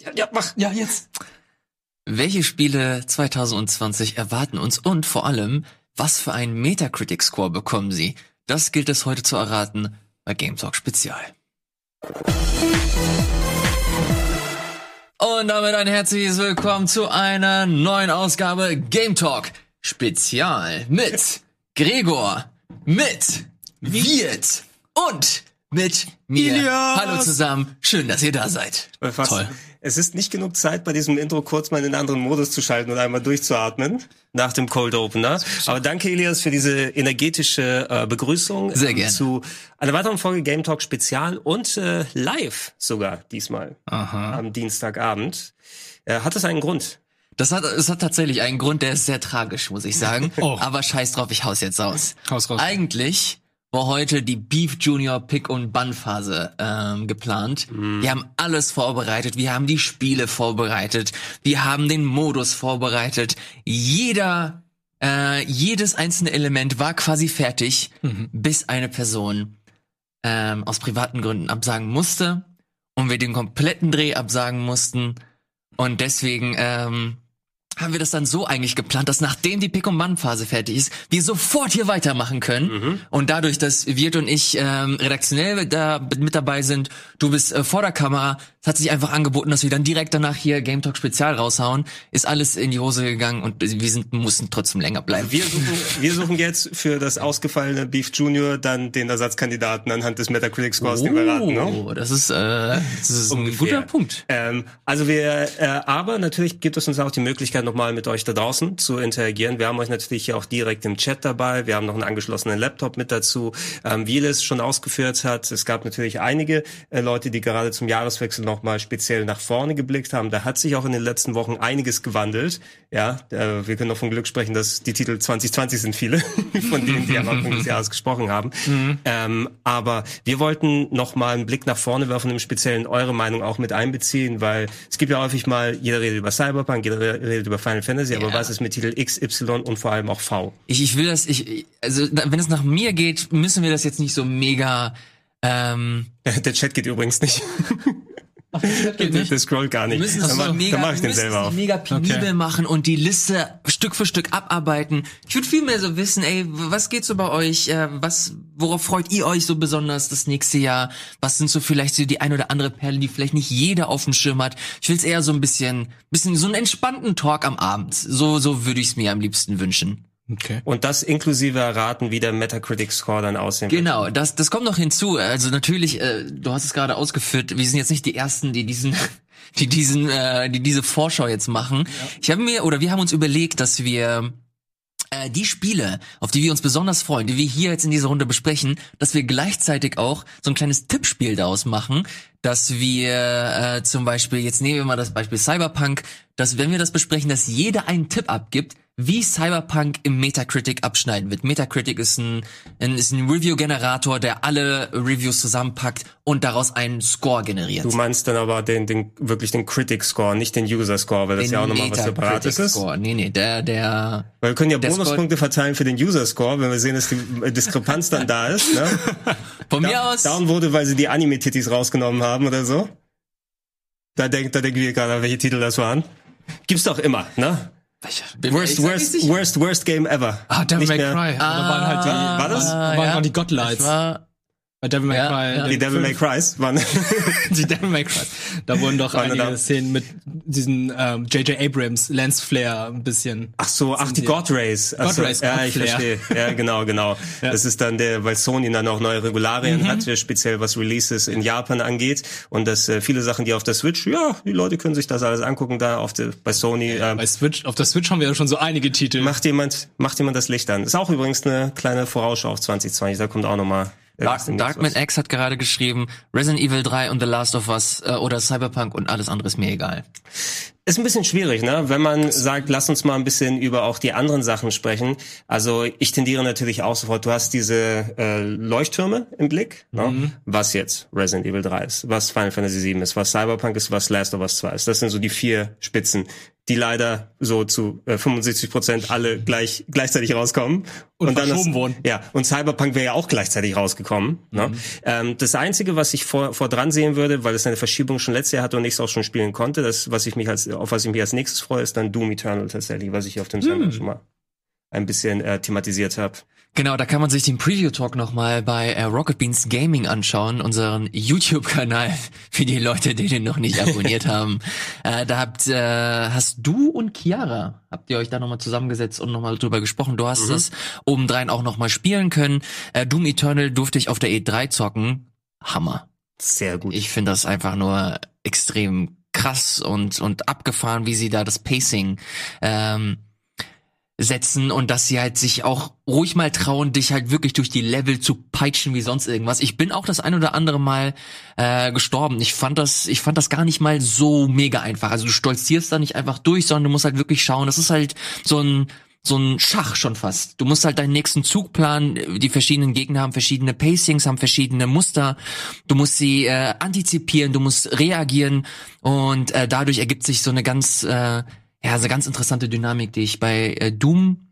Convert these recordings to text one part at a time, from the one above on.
Ja, ja, mach. Ja, jetzt. Welche Spiele 2020 erwarten uns und vor allem, was für einen Metacritic-Score bekommen sie? Das gilt es heute zu erraten bei Game Talk Spezial. Und damit ein herzliches Willkommen zu einer neuen Ausgabe Game Talk Spezial mit Gregor, mit Wirt und mit mir. Ilias. Hallo zusammen, schön, dass ihr da seid. Fast. Toll. Es ist nicht genug Zeit, bei diesem Intro kurz mal in einen anderen Modus zu schalten und einmal durchzuatmen nach dem Cold Opener. Aber danke, Elias, für diese energetische äh, Begrüßung Sehr ähm, gerne. zu einer weiteren Folge Game Talk Spezial und äh, live sogar diesmal Aha. am Dienstagabend. Äh, hat es einen Grund? Das hat, es hat tatsächlich einen Grund, der ist sehr tragisch, muss ich sagen. Oh. Aber scheiß drauf, ich haus jetzt raus. Haus raus. Eigentlich war heute die Beef Junior Pick und Bun Phase ähm, geplant. Wir haben alles vorbereitet, wir haben die Spiele vorbereitet, wir haben den Modus vorbereitet. Jeder, äh, jedes einzelne Element war quasi fertig, bis eine Person ähm, aus privaten Gründen absagen musste und wir den kompletten Dreh absagen mussten. Und deswegen ähm, haben wir das dann so eigentlich geplant, dass nachdem die Pick- und Mann-Phase fertig ist, wir sofort hier weitermachen können. Und dadurch, dass Wirt und ich ähm, redaktionell da mit dabei sind, du bist äh, vor der Kamera, es hat sich einfach angeboten, dass wir dann direkt danach hier Game Talk Spezial raushauen. Ist alles in die Hose gegangen und wir sind, mussten trotzdem länger bleiben. Wir suchen, wir suchen jetzt für das ausgefallene Beef Junior dann den Ersatzkandidaten anhand des Metacritic Scores, den wir raten. Ne? Oh, das ist, äh, das ist ein guter Punkt. Ähm, also wir, äh, aber natürlich gibt es uns auch die Möglichkeit, nochmal mit euch da draußen zu interagieren. Wir haben euch natürlich hier auch direkt im Chat dabei. Wir haben noch einen angeschlossenen Laptop mit dazu. Ähm, wie es schon ausgeführt hat, es gab natürlich einige äh, Leute, die gerade zum Jahreswechsel nochmal speziell nach vorne geblickt haben. Da hat sich auch in den letzten Wochen einiges gewandelt. Ja, äh, wir können noch von Glück sprechen, dass die Titel 2020 sind viele von denen, die am Anfang des Jahres gesprochen haben. Ähm, aber wir wollten noch mal einen Blick nach vorne werfen, im Speziellen eure Meinung auch mit einbeziehen, weil es gibt ja häufig mal, jeder redet über Cyberpunk, jeder re- redet über Final Fantasy, aber Ja. was ist mit Titel X, Y und vor allem auch V? Ich, ich will das, ich, also wenn es nach mir geht, müssen wir das jetzt nicht so mega. Ähm, Der Chat geht übrigens nicht. geht Der, der scrollt gar wir nicht. Dann, so mega, dann mach ich den selber auf. mega penibel Okay. machen und die Liste Stück für Stück abarbeiten. Ich würde viel mehr so wissen, ey, was geht so bei euch? Äh, was, worauf freut ihr euch so besonders das nächste Jahr? Was sind so vielleicht so die ein oder andere Perle, die vielleicht nicht jeder auf dem Schirm hat? Ich will es eher so ein bisschen, bisschen so einen entspannten Talk am Abend. So, so würde ich es mir am liebsten wünschen. Okay. Und das inklusive erraten, wie der Metacritic Score dann aussehen wird. Genau, das, das kommt noch hinzu. Also natürlich, äh, du hast es gerade ausgeführt, wir sind jetzt nicht die Ersten, die diesen, die diesen, äh, die diese Vorschau jetzt machen. Ich habe mir, oder wir haben uns überlegt, dass wir äh, die Spiele, auf die wir uns besonders freuen, die wir hier jetzt in dieser Runde besprechen, dass wir gleichzeitig auch so ein kleines Tippspiel daraus machen, dass wir äh, zum Beispiel, jetzt nehmen wir mal das Beispiel Cyberpunk, dass wenn wir das besprechen, dass jeder einen Tipp abgibt, wie Cyberpunk im Metacritic abschneiden wird. Metacritic ist ein, ist ein Review-Generator, der alle Reviews zusammenpackt und daraus einen Score generiert. Du meinst dann aber den, den wirklich den Critic Score, nicht den User Score, weil das Den ja auch nochmal was separates ist. Nee, nee, der, der, Weil wir können ja Bonuspunkte verteilen für den User Score, wenn wir sehen, dass die äh, Diskrepanz dann da ist. Ne? von mir Da, aus, down wurde, weil sie die Anime-Titties rausgenommen haben oder so. Da denkt, da denken wir gerade, welche Titel das waren. Gibt's doch immer, ne? Mir Worst, worst, worst, worst game ever. Ah, Devil May Cry. da waren halt die, War das? Da waren ja. noch die Godlights. Bei Devil May Ja, Cry. ja. Die Devil May Cry's waren. die Devil May Cry. Da wurden doch Waren einige Szenen mit diesen ähm, J.J. Abrams, Lance Flair ein bisschen. Ach so, ach, die God Rays. So, God Rays, ja, ich Flare. verstehe. Ja, genau, genau. Das ist dann der, weil Sony dann auch neue Regularien hat, äh, speziell was Releases in Japan angeht. Und dass äh, viele Sachen, die auf der Switch, ja, die Leute können sich das alles angucken, da auf der, bei Sony. Äh, Bei Switch, auf der Switch haben wir ja schon so einige Titel. macht jemand, macht jemand das Licht an. Ist auch übrigens eine kleine Vorausschau auf 2020. Da kommt auch nochmal. Dark, Darkman X hat gerade geschrieben, Resident Evil 3 und The Last of Us äh, oder Cyberpunk und alles andere ist mir egal. Ist ein bisschen schwierig, ne? Wenn man sagt, lass uns mal ein bisschen über auch die anderen Sachen sprechen. Also ich tendiere natürlich auch sofort. Du hast diese äh, Leuchttürme im Blick. Ne? Was jetzt Resident Evil 3 ist, was Final Fantasy 7 ist, was Cyberpunk ist, was Last of Us 2 ist. Das sind so die vier Spitzen. Die leider so zu äh, 75 Prozent alle gleich gleichzeitig rauskommen. Und dann verschoben wurden. Ja, und Cyberpunk wäre ja auch gleichzeitig rausgekommen. Ne? Ähm, das Einzige, was ich vor, vor dran sehen würde, weil es eine Verschiebung schon letztes Jahr hatte und ich es auch schon spielen konnte, das, was ich mich als, auf was ich mich als nächstes freue, ist dann Doom Eternal tatsächlich, was ich auf dem Sender schon mal ein bisschen äh, thematisiert habe. Genau, da kann man sich den Preview-Talk nochmal bei äh, Rocket Beans Gaming anschauen, unseren YouTube-Kanal für die Leute, die den noch nicht abonniert haben. Äh, da habt, äh, hast du und Chiara, habt ihr euch da nochmal zusammengesetzt und nochmal drüber gesprochen. Du hast es obendrein auch nochmal spielen können. Äh, Doom Eternal durfte ich auf der E3 zocken. Hammer. Sehr gut. Ich finde das einfach nur extrem krass und, und abgefahren, wie sie da das Pacing ähm, setzen und dass sie halt sich auch ruhig mal trauen, dich halt wirklich durch die Level zu peitschen wie sonst irgendwas. Ich bin auch das ein oder andere Mal äh, gestorben. Ich fand das, ich fand das gar nicht mal so mega einfach. Also du stolzierst da nicht einfach durch, sondern du musst halt wirklich schauen. Das ist halt so ein so ein Schach schon fast. Du musst halt deinen nächsten Zug planen. Die verschiedenen Gegner haben verschiedene Pacings, haben verschiedene Muster. Du musst sie äh, antizipieren, du musst reagieren und äh, dadurch ergibt sich so eine ganz äh, ja, so eine ganz interessante Dynamik, die ich bei äh, Doom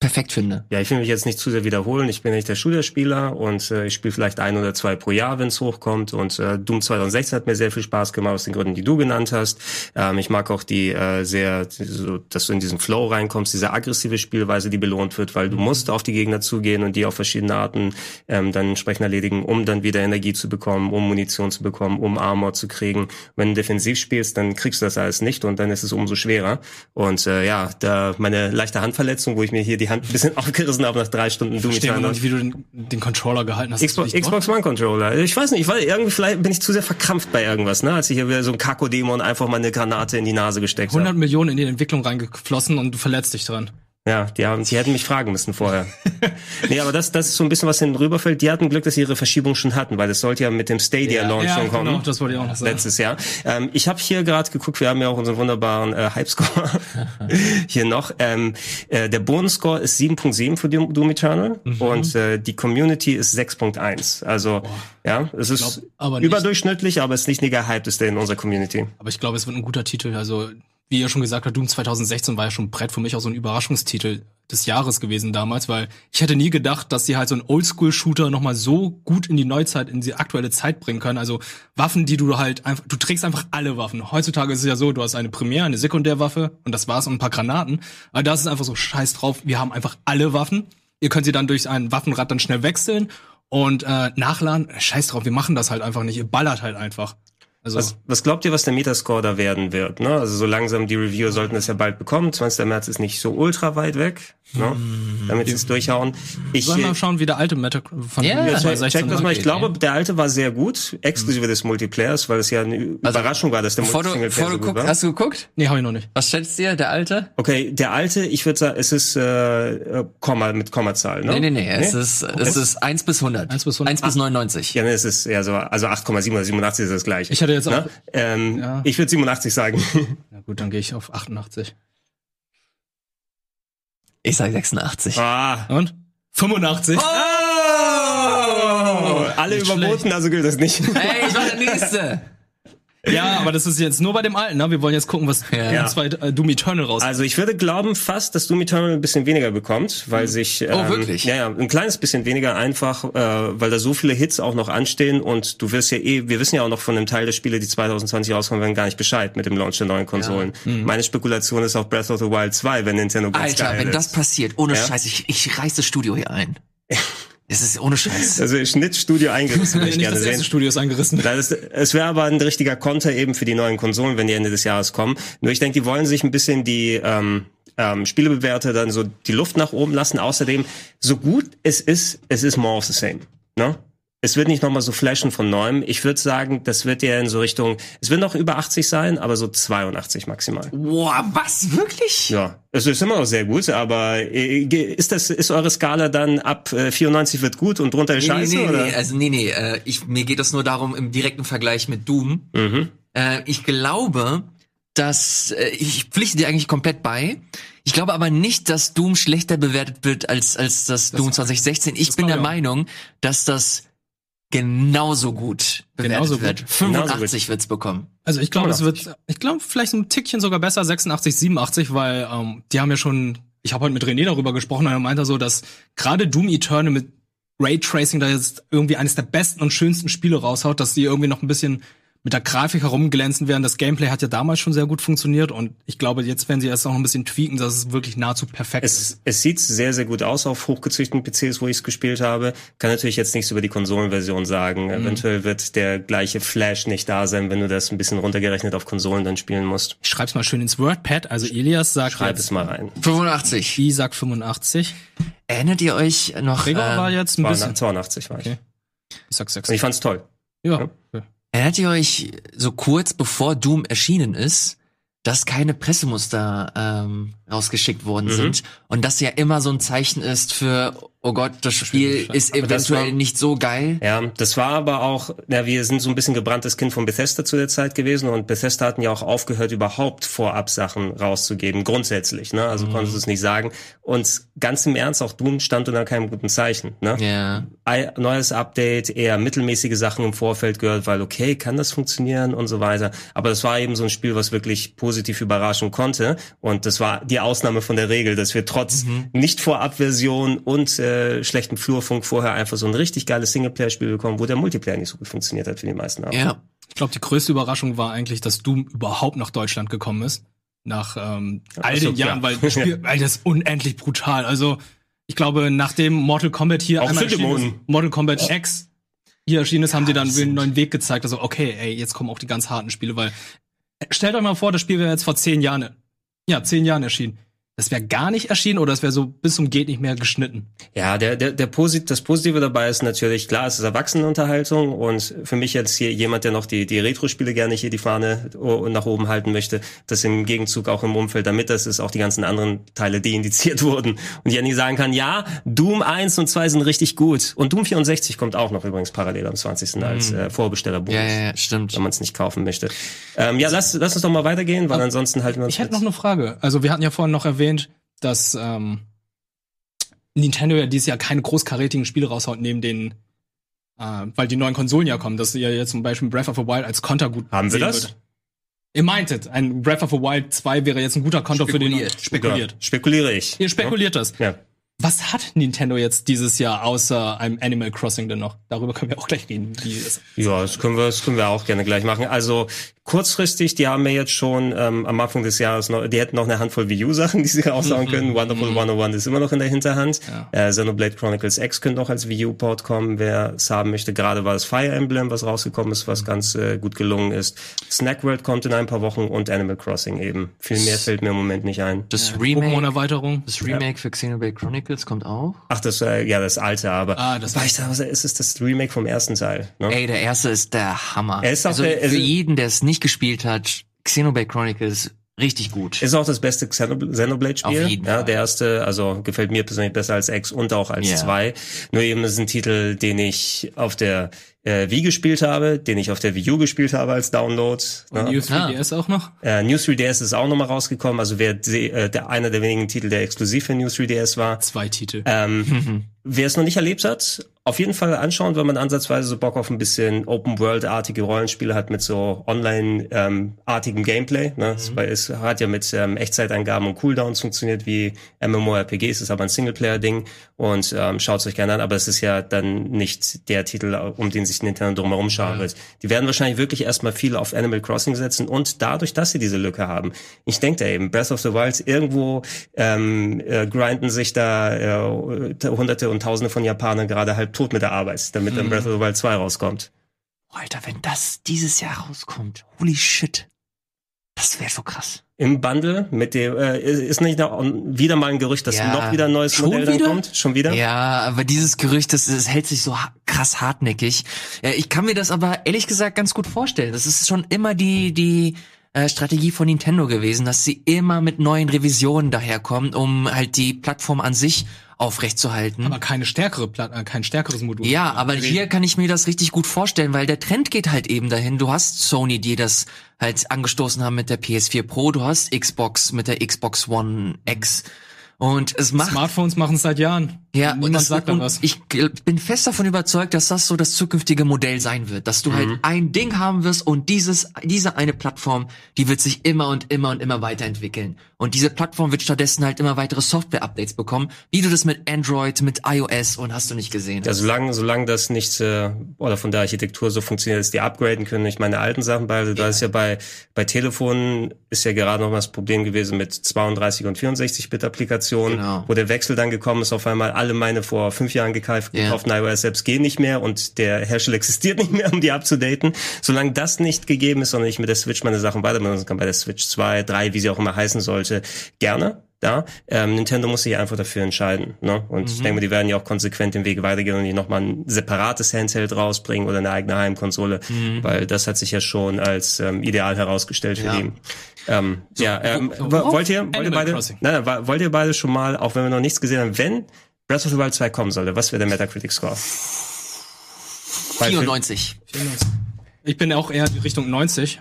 perfekt finde. Ja, ich will mich jetzt nicht zu sehr wiederholen. Ich bin nicht der Shooter-Spieler und äh, ich spiele vielleicht ein oder zwei pro Jahr, wenn es hochkommt. Und äh, Doom 2016 hat mir sehr viel Spaß gemacht, aus den Gründen, die du genannt hast. Ähm, ich mag auch die äh, sehr, so, dass du in diesen Flow reinkommst, diese aggressive Spielweise, die belohnt wird, weil du musst auf die Gegner zugehen und die auf verschiedene Arten ähm, dann entsprechend erledigen, um dann wieder Energie zu bekommen, um Munition zu bekommen, um Armor zu kriegen. Wenn du defensiv spielst, dann kriegst du das alles nicht und dann ist es umso schwerer. Und äh, ja, da meine leichte Handverletzung, wo ich mir hier die Hand ein bisschen aufgerissen habe nach drei Stunden Doom Verstehe nicht, wie du den, den Controller gehalten hast. Xbox, Xbox One Controller. Ich weiß nicht, ich war irgendwie vielleicht bin ich zu sehr verkrampft bei irgendwas, ne? Als ich hier wieder so ein Kako-Dämon einfach mal eine Granate in die Nase gesteckt 100 habe. Millionen in die Entwicklung reingeflossen und du verletzt dich dran. Ja, die haben, die hätten mich fragen müssen vorher. nee, aber das, das ist so ein bisschen was hinten rüberfällt. Die hatten Glück, dass sie ihre Verschiebung schon hatten, weil es sollte ja mit dem Stadia Launch Ja, schon kommen. genau, das wollte ich auch noch sagen. letztes Jahr. Ähm, ich habe hier gerade geguckt, wir haben ja auch unseren wunderbaren äh, Hype-Score hier noch. Ähm, äh, der Bonus-Score ist 7.7 für Doom, Doom Eternal Mhm. und äh, die Community ist 6.1. Also ja, es ist glaub, aber überdurchschnittlich, aber es ist nicht der gehypteste in unserer Community. Aber ich glaube, es wird ein guter Titel. Also, wie ihr schon gesagt habt, Doom 2016 war ja schon Brett für mich auch so ein Überraschungstitel des Jahres gewesen damals, weil ich hätte nie gedacht, dass sie halt so einen Oldschool-Shooter nochmal so gut in die Neuzeit, in die aktuelle Zeit bringen können. Also Waffen, die du halt einfach, du trägst einfach alle Waffen. Heutzutage ist es ja so, du hast eine Primär, eine Sekundärwaffe und das war's und ein paar Granaten. Aber da ist es einfach so scheiß drauf, wir haben einfach alle Waffen. Ihr könnt sie dann durch ein Waffenrad dann schnell wechseln und äh, nachladen. Scheiß drauf, wir machen das halt einfach nicht. Ihr ballert halt einfach. Also Was, was glaubt ihr, was der Metascore da werden wird? Ne? Also so langsam die Reviewer sollten es ja bald bekommen. 20. März ist nicht so ultra weit weg, ne? damit sie es durchhauen. Ich, Sollen wir äh, mal schauen, wie der alte Meta von Ja, check- Check, 2016 check das mal. Ich glaube, der alte war sehr gut, exklusive des Multiplayers, weil es ja eine Überraschung war, dass der Bevor du, Multiplayer bevor so du gut guckst, war. hast du geguckt? Nee, hab ich noch nicht. Was schätzt ihr, der Alte? Okay, der alte, ich würde sagen, es ist äh, Komma mit Kommazahl, ne? Nee, nee, nee, es ist, es ist 1 bis 100. 1 bis 100. 1 bis 99. Ja, ne, es ist ja so, also 8,7 oder 87 ist das gleiche. Ich hatte jetzt auch- Ne? Ähm, Ja. Ich würde 87 sagen. Na gut, dann gehe ich auf 88. Ich sag 86. ah. Und? 85. Oh, alle Nicht überboten, also gilt das nicht. Hey, ich war der Nächste. Ja, aber das ist jetzt nur bei dem alten, ne? Wir wollen jetzt gucken, was Ja. ja. zwei äh, Doom Eternal raus. Also ich würde glauben fast, dass Doom Eternal ein bisschen weniger bekommt, weil sich ähm, Oh, wirklich? ja ja ein kleines bisschen weniger einfach, äh, weil da so viele Hits auch noch anstehen und du wirst ja eh, wir wissen ja auch noch von dem Teil der Spiele, die 2020 rauskommen, werden gar nicht Bescheid mit dem Launch der neuen Konsolen. Meine Spekulation ist auch Breath of the Wild 2, wenn Nintendo ganz Alter, wenn ist. das passiert, ohne Ja? Scheiß, ich, ich reiß das Studio hier ein. Es ist ohne Scheiß. also Schnittstudio eingerissen, würde ich nicht gerne das sehen. Studio ist eingerissen. Das ist, es wäre aber ein richtiger Konter eben für die neuen Konsolen, wenn die Ende des Jahres kommen. Nur ich denke, die wollen sich ein bisschen die ähm, ähm, Spielebewerter dann so die Luft nach oben lassen. Außerdem, so gut es ist, es ist more of the same. Ne? Es wird nicht nochmal so flashen von neuem. Ich würde sagen, das wird ja in so Richtung, es wird noch über 80 sein, aber so 82 maximal. Boah, was? Wirklich? Ja, es ist immer noch sehr gut, aber äh, ist das, ist eure Skala dann ab äh, 94 wird gut und drunter ist Nee, scheiße? nee, oder? nee, also nee, nee, äh, ich, mir geht es nur darum, im direkten Vergleich mit Doom. Mhm. Äh, ich glaube, dass, äh, ich pflichte dir eigentlich komplett bei. Ich glaube aber nicht, dass Doom schlechter bewertet wird als, als das, Doom 2016. Ich bin der. Meinung, dass das genauso gut bewertet Genauso gut. wird. Genauso 85 wird's bekommen. Also ich glaube, es 85. wird, ich glaube vielleicht so ein Tickchen sogar besser, 86, 87, weil ähm, die haben ja schon, ich habe heute mit René darüber gesprochen und er meinte so, dass gerade Doom Eternal mit Raytracing da jetzt irgendwie eines der besten und schönsten Spiele raushaut, dass die irgendwie noch ein bisschen mit der Grafik herumglänzen werden. Das Gameplay hat ja damals schon sehr gut funktioniert und ich glaube, jetzt werden sie erst noch ein bisschen tweaken, dass es wirklich nahezu perfekt ist. Es, es sieht sehr, sehr gut aus auf hochgezüchteten PCs, wo ich es gespielt habe. Kann natürlich jetzt nichts über die Konsolenversion sagen. Mhm. Eventuell wird der gleiche Flash nicht da sein, wenn du das ein bisschen runtergerechnet auf Konsolen dann spielen musst. Ich schreib's mal schön ins WordPad. Also Elias sagt Schreib jetzt, es mal rein. 85. I sagt 85. Erinnert ihr euch noch, Gregor war äh, jetzt ein bisschen. 82 war ich. Okay. Ich sag 6. Und ich fand's toll. Ja. Erinnert ihr euch so kurz bevor Doom erschienen ist, dass keine Pressemuster ähm, rausgeschickt worden Mhm. sind und das ja immer so ein Zeichen ist für, oh Gott, das Spiel ist eventuell war- nicht so geil. Ja, das war aber auch, na, wir sind so ein bisschen gebranntes Kind von Bethesda zu der Zeit gewesen und Bethesda hatten ja auch aufgehört, überhaupt vorab Sachen rauszugeben, grundsätzlich, ne? Also konntest du es nicht sagen. Und ganz im Ernst, auch Doom stand unter keinem guten Zeichen, ne? Ja. Neues Update, eher mittelmäßige Sachen im Vorfeld gehört, weil okay, kann das funktionieren und so weiter. Aber das war eben so ein Spiel, was wirklich positiv überraschen konnte. Und das war die Ausnahme von der Regel, dass wir trotz nicht Vorabversion und äh, schlechten Flurfunk vorher einfach so ein richtig geiles Singleplayer-Spiel bekommen, wo der Multiplayer nicht so gut funktioniert hat für die meisten. haben. Ja. Ich glaube, die größte Überraschung war eigentlich, dass Doom überhaupt nach Deutschland gekommen ist. Nach ähm, all so, den Jahren, ja. weil, das Spiel, weil das ist unendlich brutal. Also, ich glaube, nachdem Mortal Kombat hier Auch einmal erschienen ist, Mortal Kombat X hier erschienen ist, haben die dann einen neuen Weg gezeigt. Also, okay, ey, jetzt kommen auch die ganz harten Spiele, weil äh, stellt euch mal vor, das Spiel wäre jetzt vor zehn Jahren, ja, zehn Jahren erschienen. Das wäre gar nicht erschienen oder es wäre so bis zum geht nicht mehr geschnitten. Ja, der, der, der Posit das Positive dabei ist natürlich, klar, es ist Erwachsenenunterhaltung und für mich jetzt hier jemand, der noch die, die Retro-Spiele gerne hier die Fahne nach oben halten möchte, das im Gegenzug auch im Umfeld damit das ist, auch die ganzen anderen Teile deindiziert wurden und ja nie sagen kann, ja, Doom 1 und 2 sind richtig gut und Doom 64 kommt auch noch übrigens parallel am 20. als äh, Vorbestellerbonus. Ja, ja, ja, stimmt. Wenn man es nicht kaufen möchte. Ähm, ja, lass, lass uns doch mal weitergehen, weil ansonsten halten wir uns Ich hätte noch eine Frage. Also wir hatten ja vorhin noch erwähnt, dass ähm, Nintendo ja dieses Jahr keine großkarätigen Spiele raushaut, neben den, äh, weil die neuen Konsolen ja kommen, dass ihr jetzt zum Beispiel Breath of the Wild als Konter gut Haben wir sehen das? würdet. Ihr meintet, ein Breath of the Wild 2 wäre jetzt ein guter Konter für den Spekuliert. spekuliert. Ja, spekuliere ich. Ihr spekuliert das. Ja. Was hat Nintendo jetzt dieses Jahr außer einem Animal Crossing denn noch? Darüber können wir auch gleich reden. Ja, das können wir, das können wir auch gerne gleich machen. Also kurzfristig, die haben wir jetzt schon ähm, am Anfang des Jahres noch, die hätten noch eine Handvoll Wii U-Sachen, die sie raushauen können. Wonderful 101 ist immer noch in der Hinterhand. Ja. Äh, Xenoblade Chronicles X könnte noch als Wii U-Port kommen, wer es haben möchte. Gerade war das Fire Emblem, was rausgekommen ist, was ganz äh, gut gelungen ist. Snack World kommt in ein paar Wochen und Animal Crossing eben. Viel mehr fällt mir im Moment nicht ein. Das Remake, Pokémon-Erweiterung. das Remake für Xenoblade Chronicles kommt auch. Ach, das äh, ja das alte, aber Ah, das war ich da, was ist es das Remake vom ersten Teil? Ne? Ey, der erste ist der Hammer. Er ist auch also der- für jeden, der es nicht gespielt hat, Xenoblade Chronicles richtig gut. Ist auch das beste Xenob- Xenoblade-Spiel. Auf jeden ja, der erste, also gefällt mir persönlich besser als X und auch als Ja. 2. Nur eben ist ein Titel, den ich auf der äh, Wii gespielt habe, den ich auf der Wii U gespielt habe als Download. Und ne? New 3DS auch noch? Äh, New 3DS ist auch nochmal rausgekommen, also wer äh, der, einer der wenigen Titel, der exklusiv für New 3DS war. Zwei Titel. Ähm, wer es noch nicht erlebt hat, auf jeden Fall anschauen, wenn man ansatzweise so Bock auf ein bisschen Open-World-artige Rollenspiele hat mit so Online-artigem Gameplay. Ne? Es, bei- es hat ja mit ähm, Echtzeitangaben und Cooldowns funktioniert wie MMORPGs, ist aber ein Singleplayer-Ding und ähm, schaut es euch gerne an, aber es ist ja dann nicht der Titel, um den sich Nintendo drumherum schaukelt. Die werden wahrscheinlich wirklich erstmal viel auf Animal Crossing setzen und dadurch, dass sie diese Lücke haben. Ich denke da eben, Breath of the Wild, irgendwo ähm, äh, grinden sich da äh, hunderte und tausende von Japanern gerade halb tot mit der Arbeit, damit dann Breath of the Wild 2 rauskommt. Alter, wenn das dieses Jahr rauskommt, holy shit. Das wäre so krass. Im Bundle mit dem, äh, ist nicht noch wieder mal ein Gerücht, dass Ja. noch wieder ein neues Schon Modell dann wieder? kommt? Schon wieder? Ja, aber dieses Gerücht, das, das hält sich so ha krass hartnäckig. Äh, ich kann mir das aber ehrlich gesagt ganz gut vorstellen. Das ist schon immer die, die äh, Strategie von Nintendo gewesen, dass sie immer mit neuen Revisionen daherkommen, um halt die Plattform an sich aufrechtzuerhalten. Aber keine stärkere Platte, äh, kein stärkeres Modul. Ja, aber hier kann ich mir das richtig gut vorstellen, weil der Trend geht halt eben dahin. Du hast Sony, die das halt angestoßen haben mit der PS4 Pro, du hast Xbox mit der Xbox One X. Und es macht Smartphones machen es seit Jahren. Ja, und, das, sagt und was. ich bin fest davon überzeugt, dass das so das zukünftige Modell sein wird, dass du halt ein Ding haben wirst und dieses, diese eine Plattform, die wird sich immer und immer und immer weiterentwickeln. Und diese Plattform wird stattdessen halt immer weitere Software-Updates bekommen, wie du das mit Android, mit iOS und hast du nicht gesehen. Ja, solange, solange das nicht äh, oder von der Architektur so funktioniert, dass die upgraden können, ich meine alten Sachen bei, da ist ja bei bei Telefonen ist ja gerade noch mal das Problem gewesen mit 32 und 64 Bit Applikationen, Genau. wo der Wechsel dann gekommen ist, auf einmal alle meine vor fünf Jahren gekauft, Ja. gekauften iOS Apps gehen nicht mehr und der Hersteller existiert nicht mehr, um die abzudaten. Solange das nicht gegeben ist, sondern ich mit der Switch meine Sachen weiter benutzen kann, bei der Switch 2, 3, wie sie auch immer heißen sollte, gerne. Ja, ähm, Nintendo muss sich einfach dafür entscheiden. Ne? Und ich denke, mal, die werden ja auch konsequent den Weg weitergehen und nicht nochmal ein separates Handheld rausbringen oder eine eigene Heimkonsole, weil das hat sich ja schon als ähm, ideal herausgestellt für Ja. die. Ähm, ja, ähm, wo- wo- wollt ihr, wollt ihr beide, nein, nein, wollt ihr beide schon mal, auch wenn wir noch nichts gesehen haben, wenn Breath of the Wild 2 kommen sollte, was wäre der Metacritic Score? Weil für- 94. Ich bin auch eher in Richtung 90.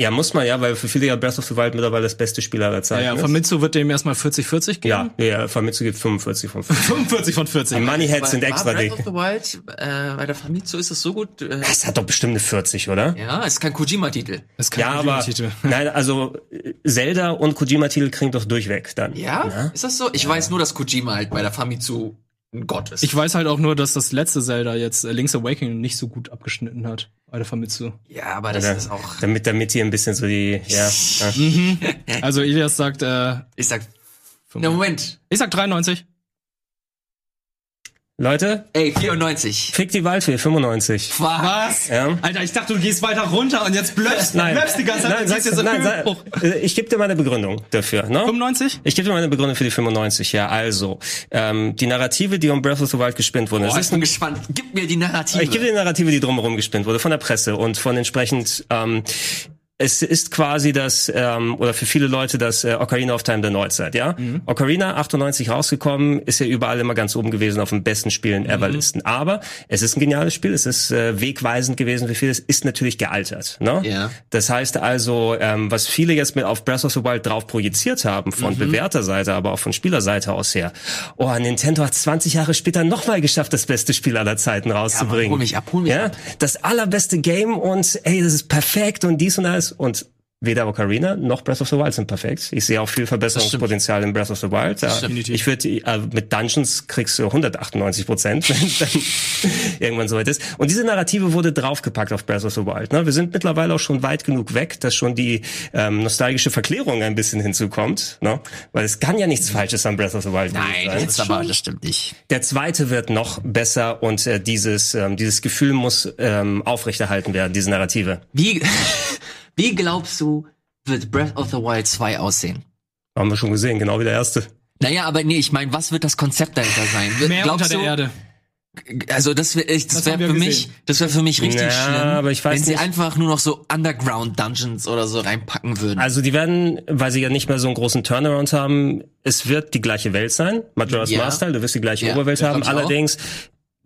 Ja, muss man ja, weil für viele ja Breath of the Wild mittlerweile das beste Spiel aller Ja, Zeiten ja, ist. Famitsu wird dem erstmal 40-40 geben. Ja, ja, Famitsu gibt 45 von 50. 45 von 40. Die Moneyheads sind War- extra war Breath dick. of the Wild, äh, bei der Famitsu ist es so gut, äh, Das hat doch bestimmt eine 40, oder? ja, ist kein Kojima-Titel. Ist kein Ja, aber Titel. nein, also Zelda und Kojima-Titel kriegen doch durchweg dann. Ja? Ist das so? Ich weiß nur, dass Kojima halt bei der Famitsu ein Gott ist. Ich weiß halt auch nur, dass das letzte Zelda jetzt äh, Link's Awakening nicht so gut abgeschnitten hat der Famitsu. ja, aber das Ja, ist auch, Damit, damit hier ein bisschen so die, ja. ja. Also Elias sagt, äh, ich sag, na Moment, ich sag 93. Leute, ey, 94. fick die Waldfee, 95. Was? Ja. Alter, ich dachte, du gehst weiter runter und jetzt blöfst, Nein, die ganze Zeit. nein, und sag, gehst jetzt in nein, sag, äh, ich gebe dir meine Begründung dafür. Ne? 95? Ich gebe dir meine Begründung für die 95, ja. Also, ähm, die Narrative, die um Breath of the Wild gespinnt wurden, Boah, das ich bin gespannt. Gib mir die Narrative. Ich gebe dir die Narrative, die drumherum gespinnt wurde, von der Presse und von entsprechend, ähm, es ist quasi das, ähm, oder für viele Leute das äh, Ocarina of Time der Neuzeit, ja? Ocarina, 98 rausgekommen, ist ja überall immer ganz oben gewesen auf den besten Spielen ever Listen. Aber es ist ein geniales Spiel, es ist äh, wegweisend gewesen für viele, es ist natürlich gealtert, ne? Ja. Das heißt also, ähm, was viele jetzt mit auf Breath of the Wild drauf projiziert haben, von Bewerterseite, aber auch von Spielerseite aus her. Oh, Nintendo hat 20 Jahre später nochmal geschafft, das beste Spiel aller Zeiten rauszubringen. hol mich ab, hol mich ja? ab. Das allerbeste Game und ey, das ist perfekt und dies und und Weder Ocarina noch Breath of the Wild sind perfekt. Ich sehe auch viel Verbesserungspotenzial in Breath of the Wild. Stimmt. ich würde äh, mit Dungeons kriegst du 198 Prozent, wenn dann irgendwann soweit ist. Und diese Narrative wurde draufgepackt auf Breath of the Wild. Ne? Wir sind mittlerweile auch schon weit genug weg, dass schon die ähm, nostalgische Verklärung ein bisschen hinzukommt. Ne? Weil es kann ja nichts Falsches an Breath of the Wild Nein, sein. jetzt aber, das stimmt nicht. Der zweite wird noch besser und äh, dieses ähm, dieses Gefühl muss ähm, aufrechterhalten werden, diese Narrative. Wie, wie glaubst du, wird Breath of the Wild 2 aussehen? Haben wir schon gesehen, genau wie der erste. Naja, aber nee, ich meine, was wird das Konzept dahinter sein? Wird- Mehr glaubst unter der du, Erde. Also das wäre das Das wäre haben wir für mich, das wäre für mich richtig Ja, schlimm, aber ich weiß wenn sie nicht. einfach nur noch so Underground Dungeons oder so reinpacken würden. Also die werden, weil sie ja nicht mehr so einen großen Turnaround haben, es wird die gleiche Welt sein. Majora's Ja. Style, du wirst die gleiche Ja, Oberwelt haben. Allerdings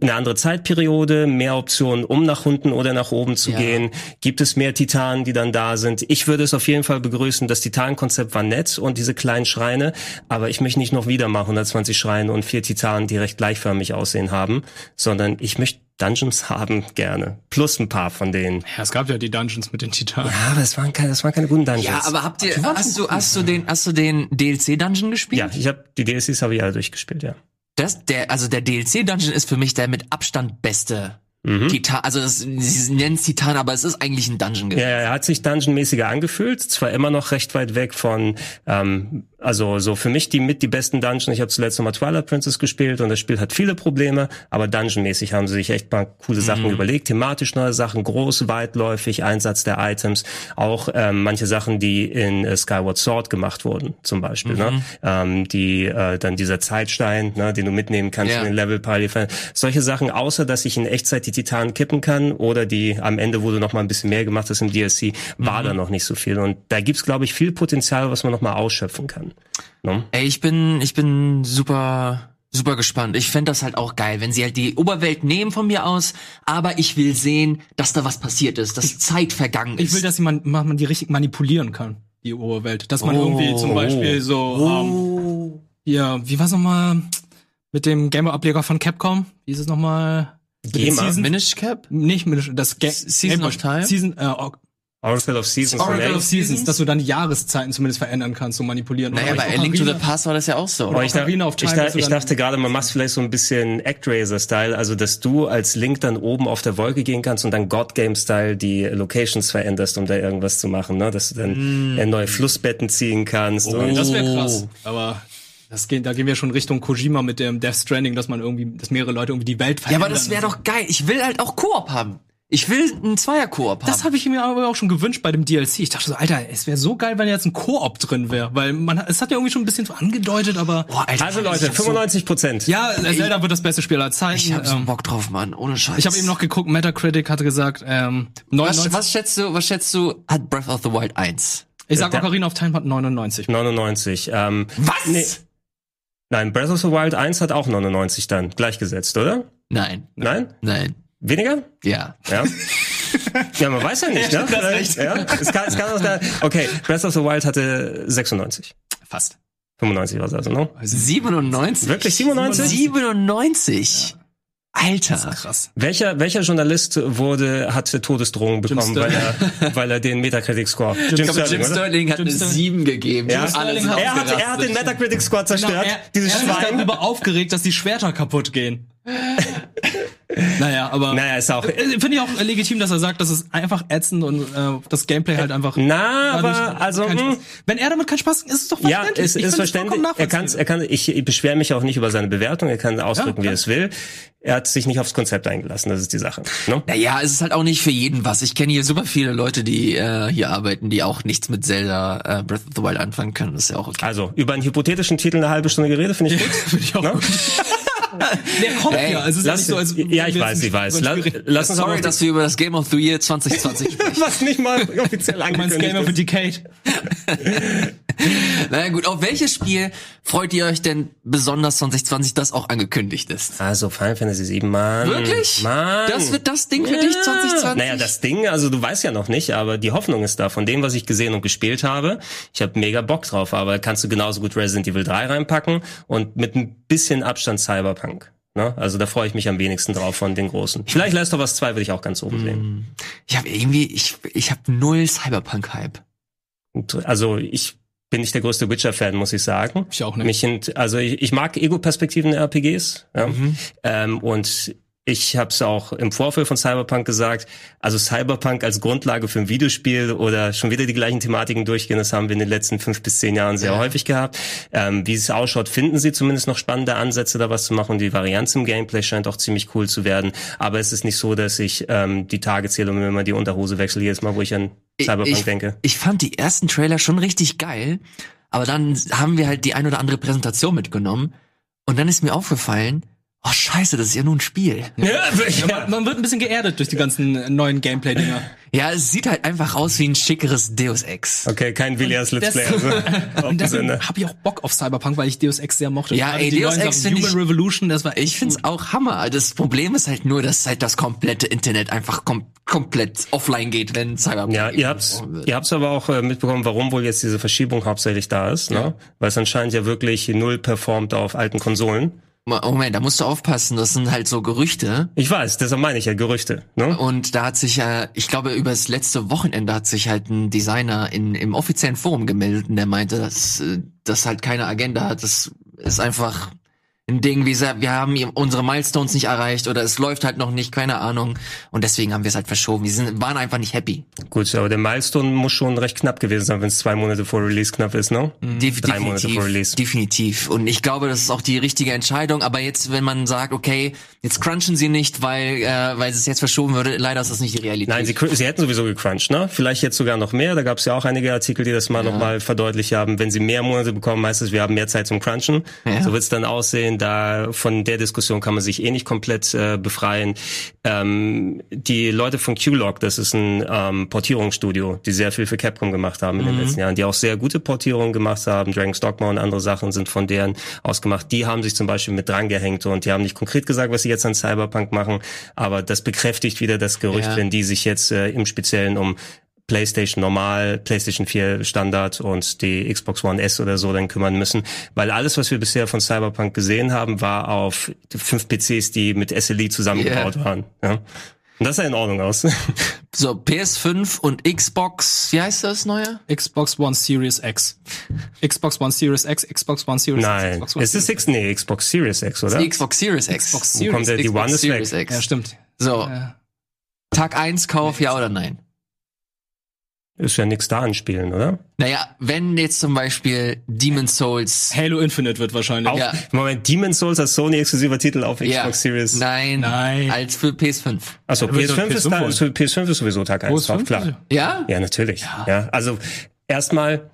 eine andere Zeitperiode, mehr Optionen, um nach unten oder nach oben zu Ja. gehen. Gibt es mehr Titanen, die dann da sind? Ich würde es auf jeden Fall begrüßen. Das Titanenkonzept war nett und diese kleinen Schreine, aber ich möchte nicht noch wieder mal 120 Schreine und vier Titanen, die recht gleichförmig aussehen haben, sondern ich möchte Dungeons haben gerne. Plus ein paar von denen. Ja, es gab ja die Dungeons mit den Titanen. Ja, aber es waren keine, das waren keine guten Dungeons. ja, aber habt ihr hast du hast du den hast du den DLC Dungeon gespielt? Ja, ich habe die DLCs habe ich alle durchgespielt, ja. Das der also der DLC Dungeon ist für mich der mit Abstand beste Mhm. Titan, also das, sie nennen es Titan, aber es ist eigentlich ein Dungeon gewesen. Ja, er hat sich Dungeon-mäßiger angefühlt, zwar immer noch recht weit weg von, ähm, also so für mich die mit die besten Dungeons. Ich habe zuletzt nochmal Twilight Princess gespielt und das Spiel hat viele Probleme, aber Dungeon-mäßig haben sie sich echt mal coole Sachen überlegt, thematisch neue Sachen, groß, weitläufig, Einsatz der Items, auch ähm, manche Sachen, die in äh, Skyward Sword gemacht wurden, zum Beispiel, ne? ähm, die äh, dann dieser Zeitstein, ne, den du mitnehmen kannst Ja. in den Level Party, solche Sachen, außer dass ich in Echtzeit die Titanen kippen kann oder die am Ende, du noch mal ein bisschen mehr gemacht hast im DLC, war da noch nicht so viel. Und da gibt's, glaube ich, viel Potenzial, was man noch mal ausschöpfen kann. Ne? Ey, ich bin, ich bin super, super gespannt. Ich fänd das halt auch geil, wenn sie halt die Oberwelt nehmen von mir aus, aber ich will sehen, dass da was passiert ist, dass Zeit vergangen ist. Ich will, dass man, man die richtig manipulieren kann, die Oberwelt. Dass man Oh. irgendwie zum Beispiel so, ähm, oh. ja, wie war's nochmal? Mit dem Gamer-Ableger von Capcom. Wie ist es nochmal? Seasons? Minish Cap? Nicht Minish, das Ga Season Game of Time? Season, äh, Oracle of Seasons Oracle of Seasons, dass du dann die Jahreszeiten zumindest verändern kannst, so manipulieren. Naja, Oder bei A Link to the Past war das ja auch so. Aber ich, da, Ocarina of ich, Time, da, dass du ich dachte gerade, man macht vielleicht so ein bisschen Actraiser-Style, also dass du als Link dann oben auf der Wolke gehen kannst und dann God Game-Style die Locations veränderst, um da irgendwas zu machen, ne? Dass du dann äh, neue Flussbetten ziehen kannst. Oh, Und das wäre Oh. krass. Aber das geht, da gehen wir schon Richtung Kojima mit dem Death Stranding, dass man irgendwie, dass mehrere Leute irgendwie die Welt Ja, verändern. aber das wäre doch geil. Ich will halt auch Koop haben. Ich will einen Zweier-Koop haben. Das habe ich mir aber auch schon gewünscht bei dem DLC. Ich dachte so, Alter, es wäre so geil, wenn jetzt ein Koop drin wäre, weil man, es hat ja irgendwie schon ein bisschen so angedeutet, aber Boah, Alter, also Leute, ich hab so- 95 Prozent. ja, Zelda wird das beste Spiel aller Zeiten. Ich hab so ähm, Bock drauf, Mann. Ohne Scheiß. ich habe eben noch geguckt, Metacritic hatte gesagt, ähm, 99, Was, was schätzt du, was schätzt du, hat Breath of the Wild 1? ich sag der- Ocarina of Time hat 99. 99. Ähm, Was? Nee. Nein, Breath of the Wild 1 hat auch 99 dann gleichgesetzt, oder? Nein. Nein? Nein. Weniger? Ja. Ja. ja, man weiß ja nicht, ne? recht. Ja, es kann, es kann auch da, okay, Breath of the Wild hatte 96. Fast. 95 war es also, ne? 97? Wirklich 97? 97? Alter. Krass. Welcher, welcher Journalist wurde, hat Todesdrohungen bekommen, weil Sterling. er, weil er den Metacritic-Score, Jim, Ich glaube, Jim? Sterling hat Jim eine Sterling. 7 gegeben. Ja. Er hat, er hat den. Metacritic-Score zerstört, Genau, er, dieses er hat sich Schwein. darüber aufgeregt, dass die Schwerter kaputt gehen. naja, aber Naja, ist auch, äh, finde ich auch äh, legitim, dass er sagt, das ist einfach ätzend und äh, das Gameplay halt einfach. na, aber, also, Spaß. wenn er damit keinen Spaß, ist es doch Ja, verständlich. es Ich ist find es verständlich. Er kann, er kann, ich, ich beschwere mich auch nicht über seine Bewertung. Er kann ausdrücken, Ja, wie er es will. Er hat sich nicht aufs Konzept eingelassen. Das ist die Sache. Ne? Naja, es ist halt auch nicht für jeden was. Ich kenne hier super viele Leute, die äh, hier arbeiten, die auch nichts mit Zelda äh, Breath of the Wild anfangen können. Das ist ja auch okay. Also über einen hypothetischen Titel eine halbe Stunde geredet, finde ich gut. Finde ich auch Ne? gut. Der kommt Ey, ja. Also ja lass- nicht so, als ja, ich weiß, ich weiß. Lass uns Sorry, dass wir über das Game of the Year 2020 sprechen. was nicht mal offiziell angekündigt Gamer für ist. Decade? naja gut, auf welches Spiel freut ihr euch denn besonders 2020, das auch angekündigt ist? Also Final Fantasy 7, Mann. Wirklich? Mann. Das wird das Ding für dich 2020? Naja, das Ding, also du weißt ja noch nicht, aber die Hoffnung ist da. Von dem, was ich gesehen und gespielt habe, ich habe mega Bock drauf, aber kannst du genauso gut Resident Evil 3 reinpacken und mit ein bisschen Abstand Cyberpunk. Ne? Also da freue ich mich am wenigsten drauf von den großen. Vielleicht Last of Us 2 würde ich auch ganz oben sehen. Ich habe irgendwie, ich, ich habe null Cyberpunk-Hype. Also ich bin nicht der größte Witcher-Fan, muss ich sagen. Ich auch nicht. Mich sind, also ich, ich mag Ego-Perspektiven in RPGs. Ja? Ähm, und ich habe es auch im Vorfeld von Cyberpunk gesagt. Also Cyberpunk als Grundlage für ein Videospiel oder schon wieder die gleichen Thematiken durchgehen, das haben wir in den letzten fünf bis zehn Jahren sehr Ja. häufig gehabt. Ähm, wie es ausschaut, finden sie zumindest noch spannende Ansätze, da was zu machen. Die Varianz im Gameplay scheint auch ziemlich cool zu werden. Aber es ist nicht so, dass ich ähm, die Tage zähle und mir immer die Unterhose wechsle jedes Mal, wo ich an Cyberpunk ich, denke. Ich fand die ersten Trailer schon richtig geil, aber dann haben wir halt die ein oder andere Präsentation mitgenommen und dann ist mir aufgefallen, oh scheiße, das ist ja nur ein Spiel. Ja, Ja, man, man wird ein bisschen geerdet durch die ganzen neuen Gameplay-Dinger. Ja, es sieht halt einfach aus wie ein schickeres Deus Ex. Okay, kein Williams Let's Play. Also, Und dem deswegen Sinne. habe ich auch Bock auf Cyberpunk, weil ich Deus Ex sehr mochte. Ja, ey, Deus Ex Human ich- Revolution, das war echt Ich find's auch Hammer. Das Problem ist halt nur, dass halt das komplette Internet einfach kom komplett offline geht, wenn Cyberpunk Ja, ihr habt's, wird. ihr habt's aber auch äh, mitbekommen, warum wohl jetzt diese Verschiebung hauptsächlich da ist, ne? Weil es anscheinend ja wirklich null performt auf alten Konsolen. Moment, da musst du aufpassen, das sind halt so Gerüchte. Ich weiß, deshalb meine ich ja Gerüchte, ne? Und da hat sich ja, ich glaube, über das letzte Wochenende hat sich halt ein Designer in, im offiziellen Forum gemeldet und der meinte, dass äh, das halt keine Agenda hat. Das ist einfach ein Ding, wie gesagt, wir haben unsere Milestones nicht erreicht oder es läuft halt noch nicht, keine Ahnung. Und deswegen haben wir es halt verschoben. Wir sind, waren einfach nicht happy. Gut, aber der Milestone muss schon recht knapp gewesen sein, wenn es zwei Monate vor Release knapp ist, ne? Def Drei Monate vor Release. Definitiv. Und ich glaube, das ist auch die richtige Entscheidung. Aber jetzt, wenn man sagt, okay, jetzt crunchen sie nicht, weil, äh, weil es jetzt verschoben würde, leider ist das nicht die Realität. Nein, sie, sie hätten sowieso gecrunched, ne? Vielleicht jetzt sogar noch mehr. Da gab es ja auch einige Artikel, die das mal nochmal verdeutlicht haben. Wenn sie mehr Monate bekommen, heißt es, wir haben mehr Zeit zum Crunchen. Ja. So wird's dann aussehen. Da von der Diskussion kann man sich eh nicht komplett äh, befreien. Ähm, die Leute von Q-Log, das ist ein ähm, Portierungsstudio, die sehr viel für Capcom gemacht haben in den letzten Jahren, die auch sehr gute Portierungen gemacht haben. Dragon's Dogma und andere Sachen sind von deren ausgemacht. Die haben sich zum Beispiel mit dran gehängt und die haben nicht konkret gesagt, was sie jetzt an Cyberpunk machen, aber das bekräftigt wieder das Gerücht, Ja. wenn die sich jetzt äh, im Speziellen um PlayStation normal, PlayStation 4 Standard und die Xbox One S oder so dann kümmern müssen, weil alles, was wir bisher von Cyberpunk gesehen haben, war auf fünf PCs, die mit SLI zusammengebaut Yeah. waren. Ja. Und das sah in Ordnung aus. So, PS5 und Xbox, wie heißt das neue? Xbox One Series X. Xbox One Series X, Xbox One Series X, Nein, Xbox One es ist Series X, nee, Xbox Series X, oder? Die Xbox Series X. Xbox Wo Series kommt der, die Xbox One ist Series weg. X. Ja, stimmt. So, Ja. Tag 1 Kauf, ja oder nein? Ist ja nichts da an Spielen, oder? Naja, wenn jetzt zum Beispiel Demon's Souls. Halo Infinite wird wahrscheinlich. Auch, Ja. Moment, Demon's Souls als Sony-exklusiver Titel auf Xbox Ja, Series. nein, Nein. als für PS5. Achso, Da wird doch PS5 ist, PS5 da, holen. ist- PS5 ist sowieso Tag 1 Wo ist drauf, 5? klar. Ja? Ja, natürlich. Ja. also erstmal,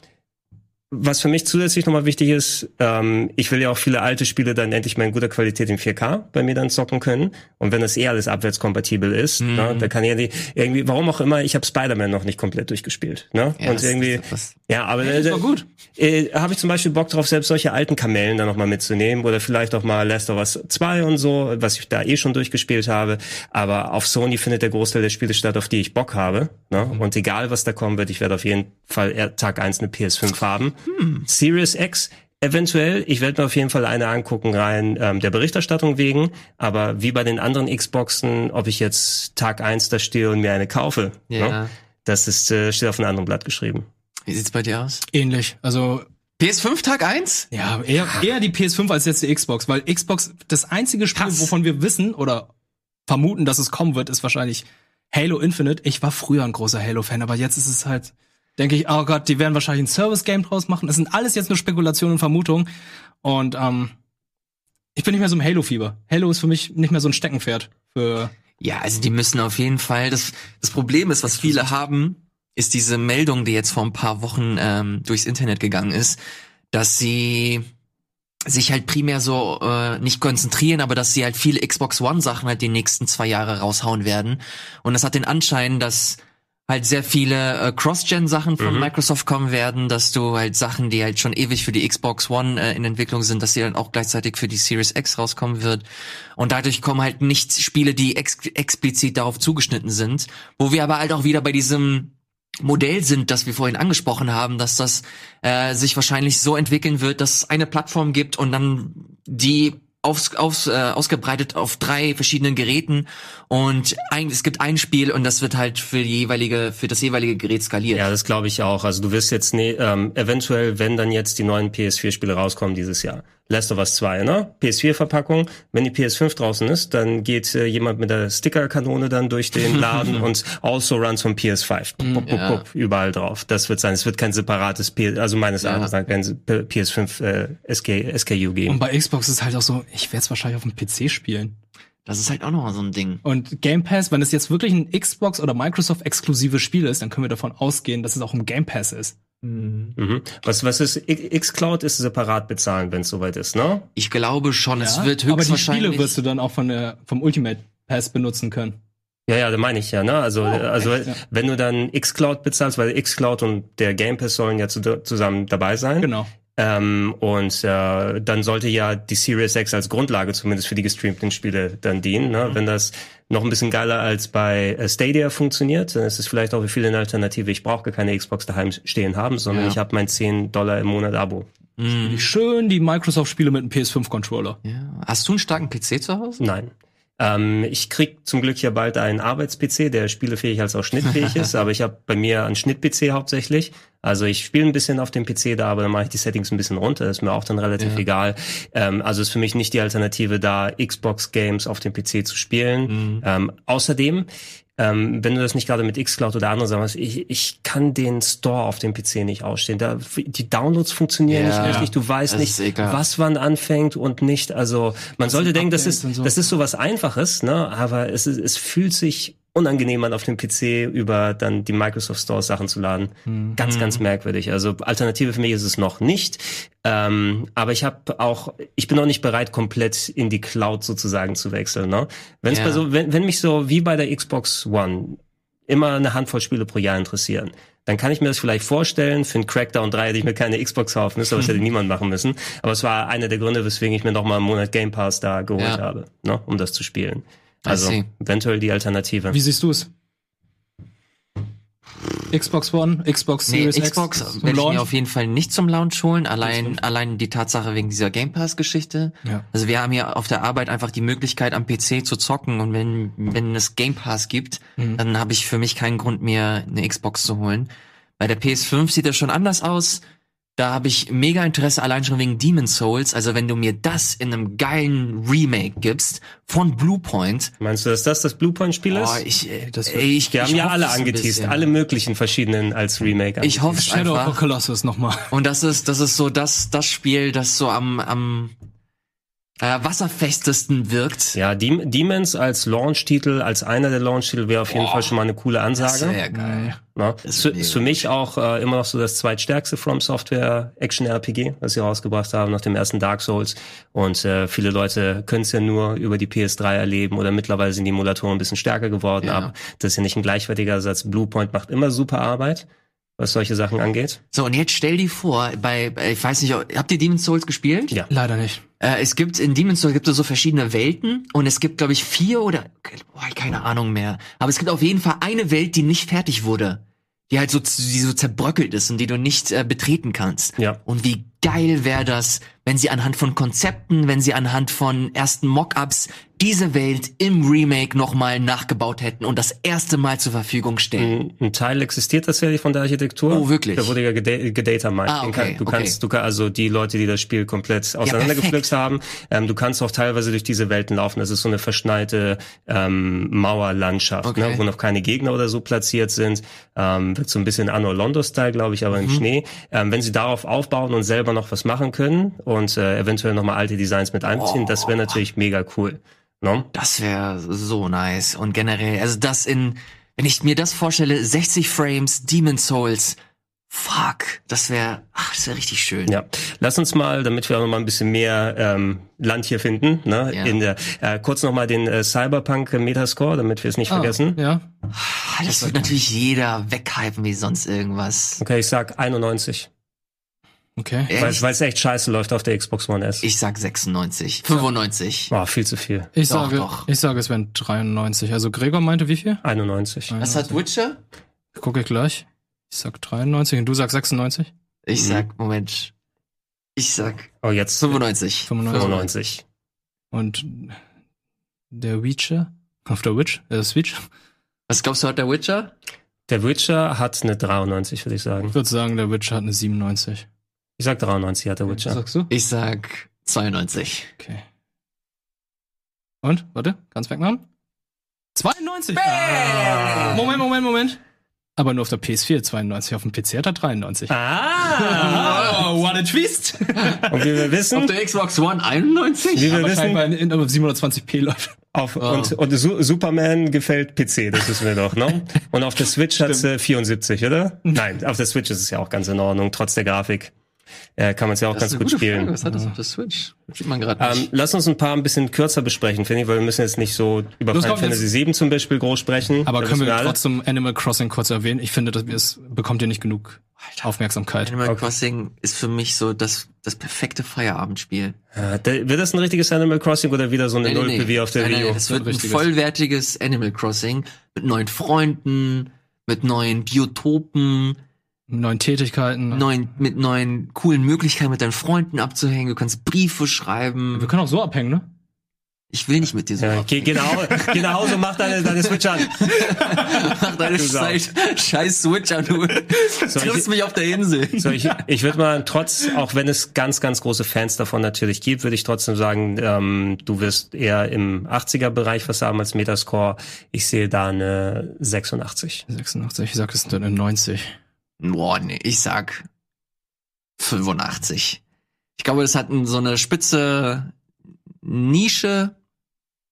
was für mich zusätzlich nochmal wichtig ist, ähm, ich will ja auch viele alte Spiele dann endlich mal in guter Qualität in 4K bei mir dann zocken können. Und wenn das eh alles abwärtskompatibel ist, Mhm. ne, da kann ja die, irgendwie, warum auch immer, ich habe Spider-Man noch nicht komplett durchgespielt. Ne? Ja, und das- irgendwie, das- das- ja, aber das äh, gut. äh, habe ich zum Beispiel Bock drauf, selbst solche alten Kamellen dann nochmal mitzunehmen oder vielleicht auch mal Last of Us 2 und so, was ich da eh schon durchgespielt habe. Aber auf Sony findet der Großteil der Spiele statt, auf die ich Bock habe. Ne? Und egal, was da kommen wird, ich werde auf jeden Fall Tag 1 eine PS5 haben. Series X, eventuell, ich werde mir auf jeden Fall eine angucken, rein ähm, der Berichterstattung wegen. Aber wie bei den anderen Xboxen, ob ich jetzt Tag 1 da stehe und mir eine kaufe, Ja. ne? das ist, äh, steht auf einem anderen Blatt geschrieben. Wie sieht's bei dir aus? Ähnlich. Also PS5 Tag 1? Ja, eher, eher die PS5 als jetzt die Xbox, weil Xbox, das einzige Spiel, Hass. wovon wir wissen oder vermuten, dass es kommen wird, ist wahrscheinlich Halo Infinite. Ich war früher ein großer Halo-Fan, aber jetzt ist es halt, denke ich, oh Gott, die werden wahrscheinlich ein Service-Game draus machen. Es sind alles jetzt nur Spekulationen und Vermutungen. Und ähm, ich bin nicht mehr so im Halo-Fieber. Halo ist für mich nicht mehr so ein Steckenpferd. Für Ja, also die müssen auf jeden Fall. Das, das Problem ist, was viele haben, ist diese Meldung, die jetzt vor ein paar Wochen ähm, durchs Internet gegangen ist, dass sie sich halt primär so äh, nicht konzentrieren, aber dass sie halt viele Xbox One Sachen halt die nächsten zwei Jahre raushauen werden. Und das hat den Anschein, dass halt sehr viele äh, Cross-Gen-Sachen von Mhm. Microsoft kommen werden, dass du halt Sachen, die halt schon ewig für die Xbox One äh, in Entwicklung sind, dass die dann auch gleichzeitig für die Series X rauskommen wird. Und dadurch kommen halt nicht Spiele, die ex explizit darauf zugeschnitten sind, wo wir aber halt auch wieder bei diesem Modell sind, das wir vorhin angesprochen haben, dass das äh, sich wahrscheinlich so entwickeln wird, dass es eine Plattform gibt und dann die aufs, aufs, äh, ausgebreitet auf drei verschiedenen Geräten und ein, es gibt ein Spiel und das wird halt für die jeweilige für das jeweilige Gerät skaliert. Ja, das glaube ich auch. Also du wirst jetzt ne, ähm, eventuell, wenn dann jetzt die neuen PS4-Spiele rauskommen dieses Jahr. Last of Us 2, ne? PS4-Verpackung. Wenn die PS5 draußen ist, dann geht äh, jemand mit der Stickerkanone dann durch den Laden und also runs von PS5. Pup, pup, pup, Ja. pup, überall drauf. Das wird sein. Es wird kein separates PS, also meines Ja. Erachtens nach kein PS5 äh, SK, SKU geben. und bei Xbox ist halt auch so, ich werde es wahrscheinlich auf dem PC spielen. Das ist halt auch noch so ein Ding. Und Game Pass, wenn es jetzt wirklich ein Xbox oder Microsoft exklusives Spiel ist, dann können wir davon ausgehen, dass es auch im Game Pass ist. Mhm. Was, was ist, X- Xcloud ist separat bezahlen, wenn es soweit ist, ne? Ich glaube schon, es Ja, wird aber die höchstwahrscheinlich Spiele wirst du dann auch von der, vom Ultimate Pass benutzen können. Ja, ja, da meine ich ja, ne? Also, also echt, ja. wenn du dann xCloud bezahlst, weil xCloud und der Game Pass sollen ja zu, zusammen dabei sein. Genau. Ähm, und äh, dann sollte ja die Series X als Grundlage zumindest für die gestreamten Spiele dann dienen. Ne? Wenn das noch ein bisschen geiler als bei äh, Stadia funktioniert, dann ist es vielleicht auch für viele eine Alternative. Ich brauche gar keine Xbox daheim stehen haben, sondern Ja. ich habe mein 10 Dollar im Monat Abo. Mhm. Schön die Microsoft-Spiele mit einem PS5-Controller. Ja. Hast du einen starken PC zu Hause? Nein. Ähm, ich krieg zum Glück hier bald einen Arbeits-PC, der spielefähig als auch schnittfähig ist, aber ich habe bei mir einen Schnitt-PC hauptsächlich. Also ich spiele ein bisschen auf dem PC da, aber dann mache ich die Settings ein bisschen runter, ist mir auch dann relativ Ja. egal. Ähm, also ist für mich nicht die Alternative, da Xbox-Games auf dem PC zu spielen. Mhm. Ähm, außerdem, ähm, wenn du das nicht gerade mit xCloud oder anderen hast, ich, ich kann den Store auf dem PC nicht ausstehen. Da, die Downloads funktionieren Ja. nicht richtig, du weißt Das nicht, was wann anfängt und nicht. Also man sollte sind denken, das ist, so. das ist so was Einfaches, ne? aber es, ist, es fühlt sich unangenehm an, auf dem PC über dann die Microsoft Store Sachen zu laden. Ganz, ganz merkwürdig. Also Alternative für mich ist es noch nicht. Ähm, aber ich habe auch, ich bin noch nicht bereit, komplett in die Cloud sozusagen zu wechseln. Ne? Wenn's Ja. bei so, wenn, wenn mich so wie bei der Xbox One immer eine Handvoll Spiele pro Jahr interessieren, dann kann ich mir das vielleicht vorstellen. Für einen Crackdown 3 hätte ich mir keine Xbox kaufen müssen, aber das hätte niemand machen müssen. Aber es war einer der Gründe, weswegen ich mir noch mal einen Monat Game Pass da geholt Ja. habe, ne, um das zu spielen. Also eventuell die Alternative. Wie siehst du es? Xbox One, Xbox Nee, Series Xbox X werde ich mir auf jeden Fall nicht zum Launch holen. Allein, allein die Tatsache wegen dieser Game Pass Geschichte. Ja. Also wir haben ja auf der Arbeit einfach die Möglichkeit am PC zu zocken und wenn, wenn es Game Pass gibt, Mhm. dann habe ich für mich keinen Grund mehr, eine Xbox zu holen. Bei der PS5 sieht das schon anders aus. Da habe ich mega Interesse allein schon wegen Demon's Souls. Also wenn du mir das in einem geilen Remake gibst von Bluepoint, Meinst du, dass das das Bluepoint-Spiel oh, ist? ich, äh, das wird- ey, ich, Die haben ich ja alle angeteased, alle möglichen verschiedenen als Remake. Ich hoffe Shadow of the einfach. Colossus nochmal. Und das ist, das ist so das, das Spiel, das so am, am äh, wasserfestesten wirkt. Ja, Dem Demons als Launch-Titel, als einer der Launch-Titel wäre auf jeden Boah, Fall schon mal eine coole Das Ansage. wäre geil. Ja, Das ist, für, für mich auch äh, immer noch so das zweitstärkste From Software Action RPG, was sie rausgebracht haben nach dem ersten Dark Souls. Und äh, viele Leute können es ja nur über die PS3 erleben oder mittlerweile sind die Emulatoren ein bisschen stärker geworden. Ja. Aber das ist ja nicht ein gleichwertiger Ersatz. Bluepoint macht immer super Arbeit, was solche Sachen angeht. So, und jetzt stell dir vor, bei, bei ich weiß nicht, habt ihr Demon's Souls gespielt? Ja. Leider nicht. Äh, es gibt, in Demon's Souls gibt es so verschiedene Welten und es gibt, glaube ich, vier oder, boah, keine Ahnung mehr. Aber es gibt auf jeden Fall eine Welt, die nicht fertig wurde. Die halt so, die so zerbröckelt ist und die du nicht äh, betreten kannst. Ja. Und wie geil wäre das, wenn sie anhand von Konzepten, wenn sie anhand von ersten Mockups diese Welt im Remake nochmal nachgebaut hätten und das erste Mal zur Verfügung stellen. Ein, ein Teil existiert tatsächlich von der Architektur. Oh, wirklich? Da wurde ja geda- gedatamined. Ah, okay, du okay. kannst, du kannst, also die Leute, die das Spiel komplett auseinandergepflückt haben, ähm, du kannst auch teilweise durch diese Welten laufen. Das ist so eine verschneite ähm, Mauerlandschaft, Okay. ne, wo noch keine Gegner oder so platziert sind. Ähm, wird so ein bisschen Anno Londo-Style, glaube ich, aber Mhm. im Schnee. Ähm, wenn sie darauf aufbauen und selber noch was machen können und äh, eventuell nochmal alte Designs mit einbeziehen, das wäre natürlich mega cool. No? Das wäre so nice. Und generell, also das in, wenn ich mir das vorstelle, 60 Frames, Demon's Souls, fuck, das wäre, ach, das wäre richtig schön. Ja, lass uns mal, damit wir auch noch mal ein bisschen mehr ähm, Land hier finden, ne, Ja. in der äh, kurz noch mal den äh, Cyberpunk Metascore, damit wir es nicht vergessen. Ja. Ah, Das wird natürlich jeder weghypen wie sonst irgendwas. Okay, ich sag 91, Okay. weil Echt? weil es echt scheiße läuft auf der Xbox One S. Ich sag 96, 95. oh, viel zu viel. Ich Doch, sage, doch. ich sage, es wären 93. Also Gregor meinte wie viel? 91. Was hat Witcher? Gucke ich gleich. Ich sag 93 und du sagst 96? Ich Mhm. sag, Moment. Ich sag Oh, jetzt 95. 95. 95. Und der Witcher? Auf der Witch? Äh, Switch? Was glaubst du, hat der Witcher? Der Witcher hat eine 93, würde ich sagen. Ich würde sagen, der Witcher hat eine 97. Ich sag 93 hat der Was Witcher. sagst du? Ich sag 92. Okay. Und? Warte, ganz wegmachen. 92! Ah. Moment, Moment, Moment. Aber nur auf der PS4 92, auf dem PC hat er 93. Ah! Oh, what a twist! Und wie wir wissen, der Xbox One 91? wie wir wissen, in, auf 720p läuft. Auf, Oh. und, und Su Superman gefällt PC, das wissen wir doch, ne? Und auf der Switch hat sie 74, oder? Nein, auf der Switch ist es ja auch ganz in Ordnung, trotz der Grafik. Äh, kann man es ja auch Das ist ganz eine gut gute spielen. Frage. Was hat das auf der Switch? Das sieht man gerade Ähm, nicht. lass uns ein paar ein bisschen kürzer besprechen, finde ich, weil wir müssen jetzt nicht so über Final jetzt- Fantasy 7 zum Beispiel groß sprechen. Aber Da können wir alle. trotzdem Animal Crossing kurz erwähnen? Ich finde, dass wir es bekommt ihr nicht genug Aufmerksamkeit. Animal okay. Crossing ist für mich so das, das perfekte Feierabendspiel. Äh, da, wird das ein richtiges Animal Crossing oder wieder so eine Nulpe wie auf der Nein, Wii nein, U? das wird ein vollwertiges Animal Crossing mit neuen Freunden, mit neuen Biotopen, Neuen Tätigkeiten. neuen, mit neuen coolen Möglichkeiten mit deinen Freunden abzuhängen. Du kannst Briefe schreiben. Wir können auch so abhängen, ne? Ich will nicht mit dir so Ja, geh, geh, nach, Hause- geh nach Hause, mach deine, deine Switch an. Mach deine Sau. scheiß, scheiß Switch an, du triffst mich auf der Insel. So, ich, ich würde mal trotz, auch wenn es ganz, ganz große Fans davon natürlich gibt, würde ich trotzdem sagen, ähm, du wirst eher im 80er-Bereich was haben als Metascore. Ich sehe da eine 86. 86, ich sag, es sind dann eine 90. Boah, nee, ich sag 85. Ich glaube, das hat so eine spitze Nische,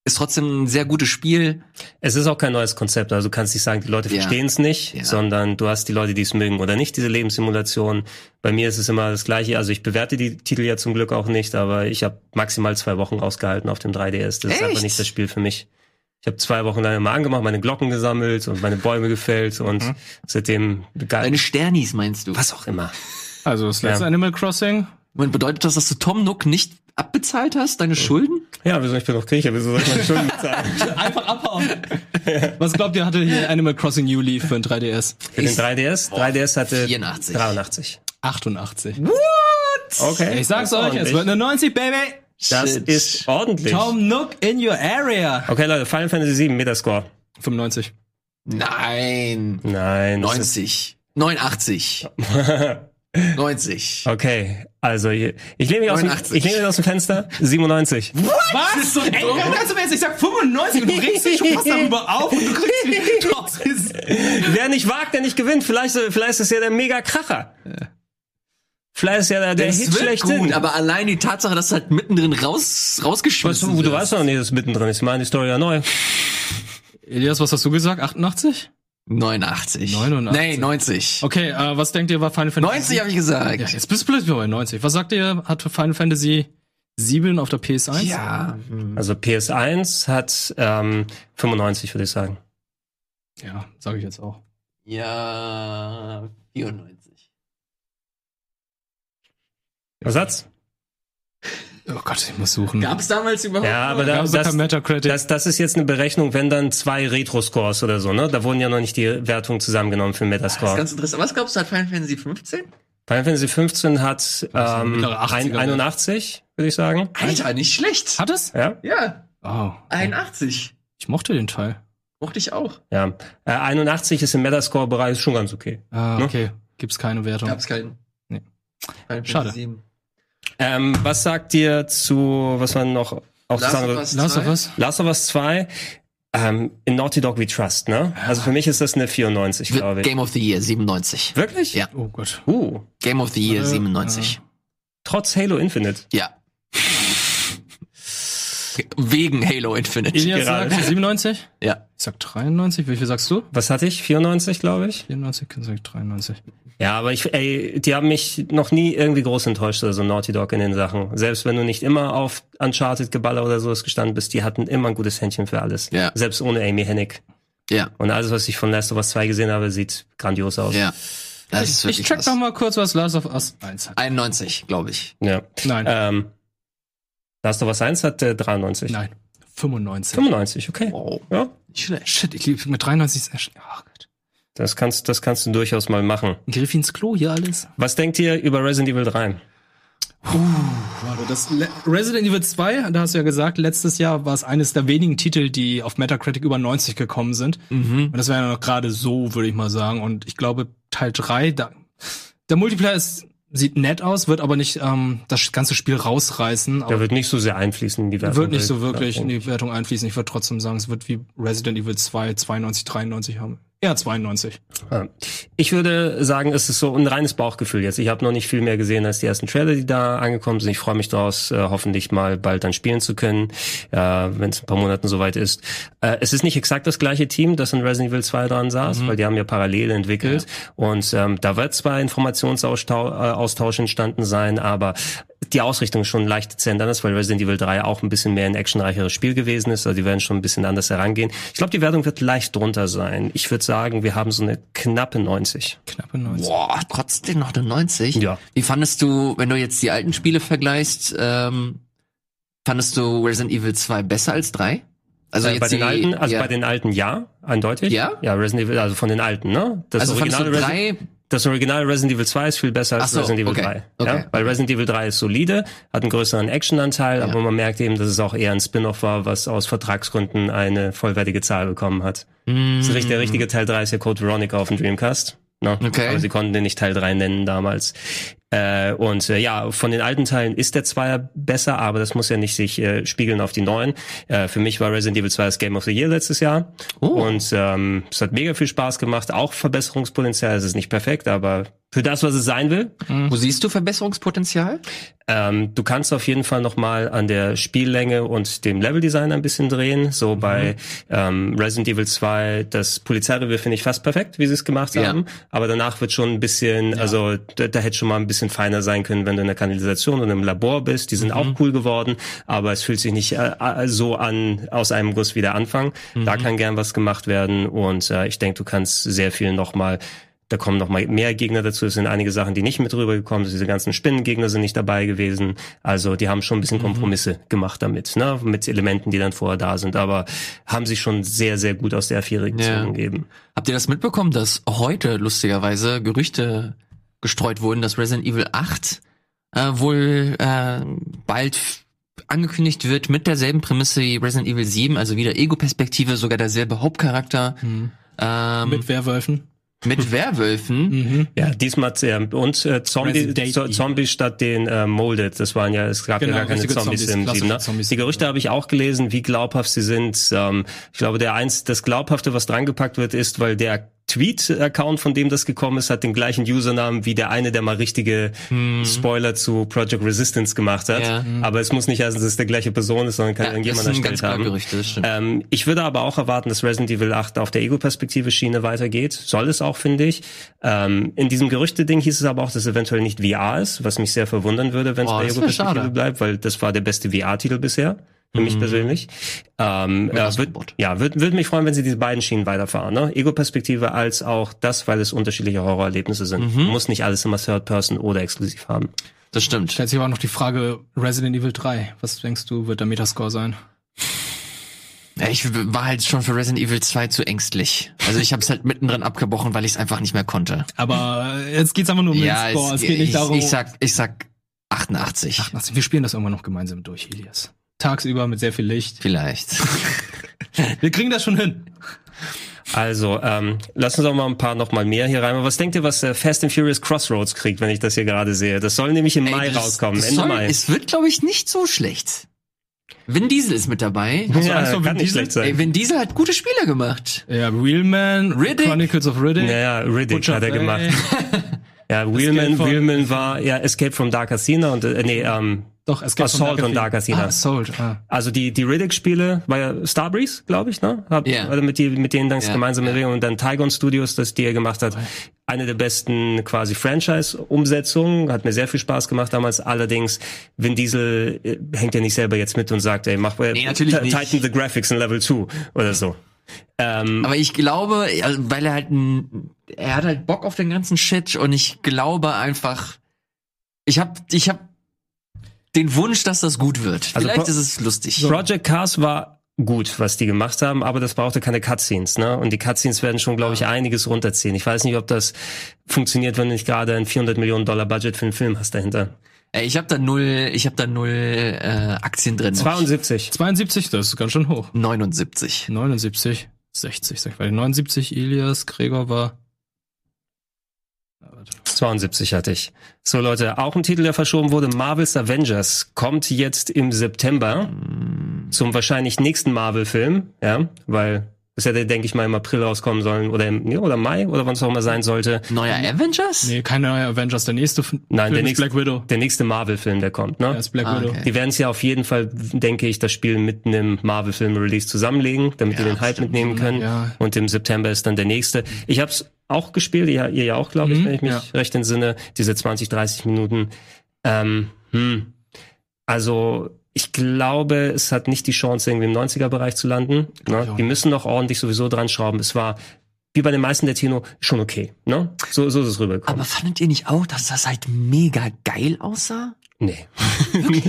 ist trotzdem ein sehr gutes Spiel. Es ist auch kein neues Konzept, also du kannst nicht sagen, die Leute Ja. verstehen es nicht, Ja. sondern du hast die Leute, die es mögen oder nicht, diese Lebenssimulation. Bei mir ist es immer das Gleiche, also ich bewerte die Titel ja zum Glück auch nicht, aber ich habe maximal zwei Wochen ausgehalten auf dem 3DS. Das ist einfach Echt? nicht das Spiel für mich. Ich habe zwei Wochen lang immer angemacht, meine Glocken gesammelt und meine Bäume gefällt und Mhm. seitdem begeistert. Deine Sternis meinst du? Was auch immer. Also das letzte Ja. Animal Crossing. Und bedeutet das, dass du Tom Nook nicht abbezahlt hast, deine Schulden? Ja, wieso ich bin doch Grieche, wieso soll ich meine Schulden bezahlen? Einfach abhauen. Was glaubt ihr, hatte hier Animal Crossing New Leaf für ein 3DS? Für den 3DS? 3DS hatte 84. 83. 88. Okay. Ich sag's euch, es wird eine 90, Baby! Das Shit. ist ordentlich. Tom Nook in your area. Okay, Leute, Final Fantasy 7 Metascore. 95. Nein. Nein. das 90. 89. 90. Okay, also ich ich lehne mich, aus dem- 89. ich lehne mich aus dem Fenster. 97. Was? so Ey, dumm. ganz im Ernst, ich sag 95 und du regst dich schon fast darüber auf und du kriegst mich. Wer nicht wagt, der nicht gewinnt. Vielleicht, vielleicht ist es ja der Mega-Kracher. Vielleicht ist ja der, der Das Hit wird schlechthin. gut, aber allein die Tatsache, dass es halt mittendrin raus, Weißt rausgeschmissen du, du wird. weißt doch nicht, dass es mittendrin ist. Ich meine, die Story ja neu. Elias, was hast du gesagt? 88? 89. 89. Nee, 90. Okay, äh, was denkt ihr, war Final Fantasy 90 habe ich gesagt. Ja, jetzt bist du plötzlich bei 90. Was sagt ihr, hat Final Fantasy 7 auf der PS1? Ja. Also PS1 hat ähm, 95, würde ich sagen. Ja, sage ich jetzt auch. Ja, 94. Was hat's? Oh Gott, ich muss suchen. Gab es damals überhaupt? Ja, aber da- das-? Das, das ist jetzt eine Berechnung, wenn dann zwei Retro-Scores oder so, ne? Da wurden ja noch nicht die Wertungen zusammengenommen für den das ist Metascore. ganz interessant. Was glaubst du, hat Final Fantasy 15? Final Fantasy 15 hat ähm, mittlere 80er ein, 81, würde ich sagen. Alter, nicht schlecht. Hat es? Ja, Ja, Oh. 81. Ich mochte den Teil. Mochte ich auch. ja. Äh, 81 ist im Metascore-Bereich schon ganz okay. Ah, Ne? okay. Gibt's keine Wertung. Gab's keinen. Nee. Final Schade. Fantasy 7. Ähm, was sagt ihr zu, was man noch auf Last of Us. Last of zwei? Us? Last of Us 2? Ähm, in Naughty Dog We Trust, ne? Also für mich ist das eine 94, glaube ich. Game of the Year 97. Wirklich? Ja. Oh Gott. Uh, Game of the Year Äh, 97. trotz Halo Infinite. Ja. Wegen Halo Infinite. Elias gerade. sagt 97? Ja. Ich sag 93. Wie viel sagst du? Was hatte ich? 94, glaube ich. 94, sag ich 93. Ja, aber ich, ey, die haben mich noch nie irgendwie groß enttäuscht, also Naughty Dog in den Sachen. Selbst wenn du nicht immer auf Uncharted Geballer oder sowas gestanden bist, die hatten immer ein gutes Händchen für alles. Ja. Selbst ohne Amy Hennig. Ja. Und alles, was ich von Last of Us 2 gesehen habe, sieht grandios aus. Ja. Das ist Ich check krass. noch mal kurz, was Last of Us 1 hat. 91, glaube ich. Ja. Nein, Ähm, Last of Us 1 hat äh, 93. nein. 95. 95, okay. Wow. Ja, Nicht schlecht. Shit, ich lieb mit 93 ist echt. Ach Gott. das kannst, das kannst du durchaus mal machen. Griff ins Klo hier alles. Was denkt ihr über Resident Evil 3? Also das Le Resident Evil 2, da hast du ja gesagt, letztes Jahr war es eines der wenigen Titel, die auf Metacritic über 90 gekommen sind. Mhm. Und das wäre ja noch gerade so, würde ich mal sagen. Und ich glaube, Teil 3, da, der Multiplayer ist, sieht nett aus, wird aber nicht ähm, das ganze Spiel rausreißen. Der Aber wird nicht so sehr einfließen in die Wertung. wird nicht so wirklich in die Wertung einfließen. Ich würde trotzdem sagen, es wird wie Resident Evil 2 92, 93 haben. Eher 92. Ja. Ich würde sagen, es ist so ein reines Bauchgefühl jetzt. Ich habe noch nicht viel mehr gesehen als die ersten Trailer, die da angekommen sind. Ich freue mich daraus, äh, hoffentlich mal bald dann spielen zu können, äh, wenn es ein paar Monaten soweit ist. Äh, es ist nicht exakt das gleiche Team, das in Resident Evil 2 dran saß, weil die haben ja parallel entwickelt. Und ähm, da wird zwar Informationsaustausch äh, entstanden sein, aber die Ausrichtung ist schon leicht dezent anders, weil Resident Evil 3 auch ein bisschen mehr ein actionreicheres Spiel gewesen ist. Also die werden schon ein bisschen anders herangehen. Ich glaube, die Wertung wird leicht drunter sein. Ich würde sagen, wir haben so eine knappe 90. Knappe 90. Boah, trotzdem noch eine 90. Ja. Wie fandest du, wenn du jetzt die alten Spiele vergleichst, ähm, fandest du Resident Evil 2 besser als 3? Also Äh, jetzt bei den die, alten, also ja. bei den alten ja, eindeutig. Ja? Ja, Resident Evil, also von den alten, ne? Das also fandest du originale Resident- 3 Das originale Resident Evil 2 ist viel besser als so, Resident Evil okay, 3. okay, ja? Weil Resident Evil 3 ist solide, hat einen größeren Actionanteil, aber man merkt eben, dass es auch eher ein Spin-off war, was aus Vertragsgründen eine vollwertige Zahl bekommen hat. Mm. Das ist der richtige Teil 3 ist ja Code Veronica auf dem Dreamcast. Ne? Okay. Aber sie konnten den nicht Teil 3 nennen damals. Äh, und äh, ja, von den alten Teilen ist der Zweier besser, aber das muss ja nicht sich äh, spiegeln auf die neuen. Äh, für mich war Resident Evil 2 das Game of the Year letztes Jahr. Oh. Und ähm, es hat mega viel Spaß gemacht, auch Verbesserungspotenzial. Es ist nicht perfekt, aber für das, was es sein will, Wo siehst du Verbesserungspotenzial? ähm, du kannst auf jeden Fall noch mal an der Spiellänge und dem Leveldesign ein bisschen drehen. So Mhm. bei ähm, Resident Evil 2, das Polizeirevier finde ich fast perfekt, wie sie es gemacht Ja. haben. Aber danach wird schon ein bisschen, also da, da hätte schon mal ein bisschen feiner sein können, wenn du in der Kanalisation und im Labor bist. Die sind Mhm. auch cool geworden, aber es fühlt sich nicht äh, äh, so an aus einem Guss wie der Anfang. Da Mhm. kann gern was gemacht werden und äh, ich denke, du kannst sehr viel noch mal da kommen noch mal mehr Gegner dazu. Es sind einige Sachen, die nicht mit rübergekommen sind. Diese ganzen Spinnengegner sind nicht dabei gewesen. Also die haben schon ein bisschen Kompromisse gemacht damit, ne? mit Elementen, die dann vorher da sind. Aber haben sich schon sehr, sehr gut aus der Affäre gezogen Ja. gegeben. Habt ihr das mitbekommen, dass heute lustigerweise Gerüchte gestreut wurden, dass Resident Evil 8 äh, wohl äh, bald angekündigt wird mit derselben Prämisse wie Resident Evil 7, also wieder Ego-Perspektive, sogar derselbe Hauptcharakter. Ähm, mit, Mit Werwölfen. Werwölfen. Mhm. Ja, diesmal äh, und äh, Zombie, Resident Zo Evil. Zombie statt den äh, Molded. Das waren ja, es gab Genau, ja gar keine Zombies, Zombies, im 7. Zombies. Die Gerüchte habe ich auch gelesen, wie glaubhaft sie sind. Ähm, ich glaube, der eins, das glaubhafte, was drangepackt wird, ist, weil der Tweet-Account, von dem das gekommen ist, hat den gleichen Usernamen wie der eine, der mal richtige Spoiler zu Project Resistance gemacht hat. Ja. Aber es muss nicht heißen, dass es der gleiche Person ist, sondern kann Ja, das irgendjemand sind erstellt haben. Gerüchte. Ähm, ich würde aber auch erwarten, dass Resident Evil 8 auf der Ego-Perspektive Schiene weitergeht. Soll es auch, finde ich. Ähm, in diesem Gerüchte-Ding hieß es aber auch, dass es eventuell nicht VR ist, was mich sehr verwundern würde, wenn es bei Ego-Perspektive bleibt, weil das war der beste VR-Titel bisher. Für mich persönlich. Ähm, Mit äh, Asphalt. würd, ja, würde würd mich freuen, wenn sie diese beiden Schienen weiterfahren. Ne? Ego-Perspektive als auch das, weil es unterschiedliche Horrorerlebnisse sind. Man muss nicht alles immer Third-Person oder exklusiv haben. Das stimmt. Stellt sich aber auch noch die Frage, Resident Evil 3. Was denkst du, wird der Metascore sein? Ja, ich war halt schon für Resident Evil 2 zu ängstlich. Also ich habe es halt mittendrin abgebrochen, weil ich es einfach nicht mehr konnte. Aber äh, jetzt geht's einfach nur um den Score. Es, geht nicht ich, darum. ich sag, ich sag 88. Ach, wir spielen das irgendwann noch gemeinsam durch, Elias. Tagsüber mit sehr viel Licht. Vielleicht. Wir kriegen das schon hin. Also, ähm, lass uns auch mal ein paar noch mal mehr hier rein. Aber Was denkt ihr, was äh, Fast and Furious Crossroads kriegt, wenn ich das hier gerade sehe? Das soll nämlich im Mai Ey, das- rauskommen, das Ende soll, Mai. Es wird, glaube ich, nicht so schlecht. Vin Diesel ist mit dabei. Hast ja, vor kann Vin nicht Diesel? schlecht sein. Ey, Vin Diesel hat gute Spiele gemacht. Ja, Wheelman, Riddick. Chronicles of Riddick. Naja, Riddick Butcher hat er gemacht. Ja, Wheelman, Wheelman war ja Escape from Dark Casino und äh, nee, ähm, Doch, es geht Assault on Dark Casino. Ah, Assault, ah. also die die Riddick-Spiele war ja Starbreeze, glaube ich, ne? Hab, Ja. Oder mit die mit denen dann Ja, gemeinsam ja. und dann Tygon Studios, das die er gemacht hat. Eine der besten quasi Franchise-Umsetzungen, hat mir sehr viel Spaß gemacht damals. Allerdings Vin Diesel äh, hängt ja nicht selber jetzt mit und sagt, ey, mach äh, Nee, natürlich Ti- nicht. Tighten the Graphics in Level 2 oder so. Ähm, Aber ich glaube, ja, weil er halt ein, er hat halt Bock auf den ganzen Shit und ich glaube einfach, ich hab, ich hab den Wunsch, dass das gut wird. Also Vielleicht Pro- ist es lustig. Project Cars war gut, was die gemacht haben, aber das brauchte keine Cutscenes, ne? Und die Cutscenes werden schon, glaube ich, einiges runterziehen. Ich weiß nicht, ob das funktioniert, wenn du nicht gerade ein 400 Millionen Dollar Budget für einen Film hast dahinter. Ey, ich habe da null, ich habe da null äh, Aktien drin. 72. 72, das ist ganz schön hoch. 79. 79, 60, sag ich mal. 79, Elias, Gregor war. 72 hatte ich. So Leute, auch ein Titel, der verschoben wurde, Marvel's Avengers, kommt jetzt im September zum wahrscheinlich nächsten Marvel-Film, ja, weil das hätte, denke ich mal, im April rauskommen sollen oder im, oder Mai oder wann es auch immer sein sollte. Neuer Avengers? Nee, kein neuer Avengers. Der nächste F- Nein, Film der ist nächste, Black Widow. der nächste Marvel-Film, der kommt, ne? Er ist Black Ah, Widow. okay. Die werden es ja auf jeden Fall, denke ich, das Spiel mit einem Marvel-Film-Release zusammenlegen, damit Ja, die den Hype mitnehmen können. Ja. Und im September ist dann der nächste. Ich habe es auch gespielt, ihr, ihr ja auch, glaube ich, Mhm, wenn ich mich ja. recht entsinne, diese 20, 30 Minuten. Ähm, hm. Also ich glaube, es hat nicht die Chance, irgendwie im 90er-Bereich zu landen. Ne? Die müssen noch ordentlich sowieso dran schrauben. Es war wie bei den meisten der Tino schon okay. Ne? So, so ist es rübergekommen. Aber fandet ihr nicht auch, dass das halt mega geil aussah? nee.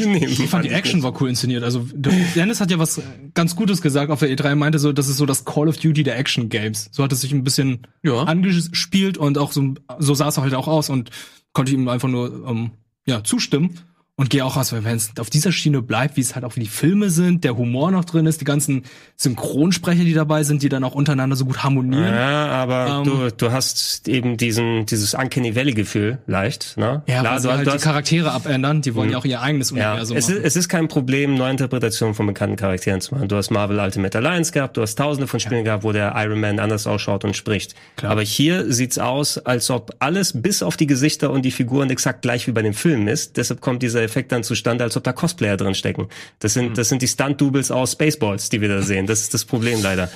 nee. Ich fand die Action war cool inszeniert. Also Dennis hat ja was ganz Gutes gesagt auf der E3, meinte so, das ist so das Call of Duty der Action Games. So hat es sich ein bisschen Ja. angespielt und auch so, so sah es halt auch aus und konnte ihm einfach nur ähm, ja, zustimmen. Und gehe auch aus, wenn es auf dieser Schiene bleibt, wie es halt auch wie die Filme sind, der Humor noch drin ist, die ganzen Synchronsprecher, die dabei sind, die dann auch untereinander so gut harmonieren. Ja, aber Ähm, du, du hast eben diesen, dieses Uncanny Valley Gefühl leicht, ne? Ja, Klar, weil sie du, halt du die hast, Charaktere abändern, die wollen Mhm. ja auch ihr eigenes ja, Universum es machen. ist, es ist kein Problem, Neuinterpretationen von bekannten Charakteren zu machen. Du hast Marvel Ultimate Alliance gehabt, du hast tausende von Spielen gehabt, wo der Iron Man anders ausschaut und spricht. Klar. Aber hier sieht's aus, als ob alles bis auf die Gesichter und die Figuren exakt gleich wie bei dem Film ist. Deshalb kommt dieser Effekt dann zustande, als ob da Cosplayer drin stecken. Das sind, das sind die Stunt-Doubles aus Spaceballs, die wir da sehen. Das ist das Problem leider.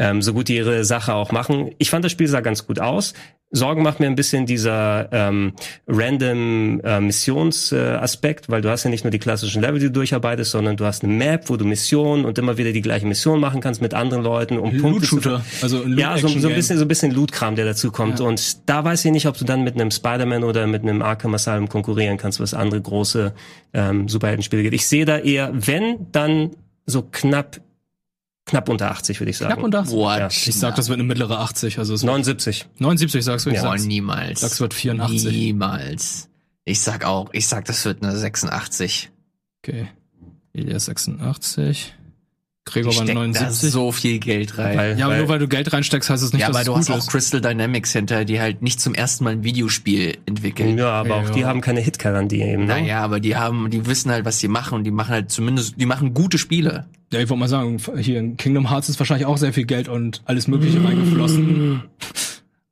Ähm, so gut die ihre Sache auch machen. Ich fand das Spiel sah ganz gut aus. Sorgen macht mir ein bisschen dieser ähm, random äh, Missionsaspekt, weil du hast ja nicht nur die klassischen Level, die du durcharbeitest, sondern du hast eine Map, wo du Missionen und immer wieder die gleiche Mission machen kannst mit anderen Leuten, um Punkte zu Loot-Shooter, also ein ja, so, so ein bisschen, so ein bisschen Loot-Kram, der dazu kommt. Und da weiß ich nicht, ob du dann mit einem Spider-Man oder mit einem Arkham Asylum konkurrieren kannst, was andere große ähm, Superheldenspiele gibt. Ich sehe da eher, wenn, dann so knapp, knapp unter 80, würde ich sagen. Knapp unter 80. What? Ja. Ich sag, das wird eine mittlere 80. Also es 79. 79 sagst du, ich Boah, sag's. niemals. sag's wird 84. Niemals. Ich sag auch, ich sag, das wird eine 86. Okay. Elias 86. Gregor war steck da 79. so viel Geld rein. Weil, ja, aber weil, nur weil du Geld reinsteckst, heißt es nicht, ja, dass aber es du gut hast auch ist. Crystal Dynamics hinter, die halt nicht zum ersten Mal ein Videospiel entwickeln. ja, aber auch Ja. die haben keine Hit-Garantie eben. Ne? Naja, aber die haben, die wissen halt, was sie machen und die machen halt zumindest, die machen gute Spiele. Ja, ich wollte mal sagen, hier in Kingdom Hearts ist wahrscheinlich auch sehr viel Geld und alles Mögliche reingeflossen.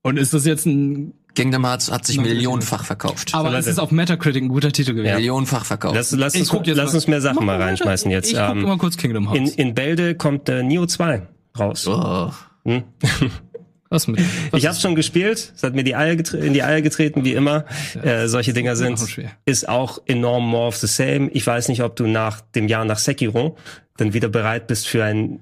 Und ist das jetzt ein, Kingdom Hearts hat sich millionenfach verkauft. aber es ist auf Metacritic ein guter Titel gewesen. Millionenfach verkauft. Lass, lass, uns, guck jetzt lass uns mehr Sachen mal mal reinschmeißen jetzt. Ich guck Ähm, mal kurz Kingdom in, Hearts. in Bälde kommt äh, Neo 2 raus. oh. was mit? Was Ich habe schon gespielt, es hat mir die Eier in die Eier getreten, wie immer. äh, solche Dinger sind. auch. Ist auch enorm more of the same. Ich weiß nicht, ob du nach dem Jahr nach Sekiro dann wieder bereit bist für ein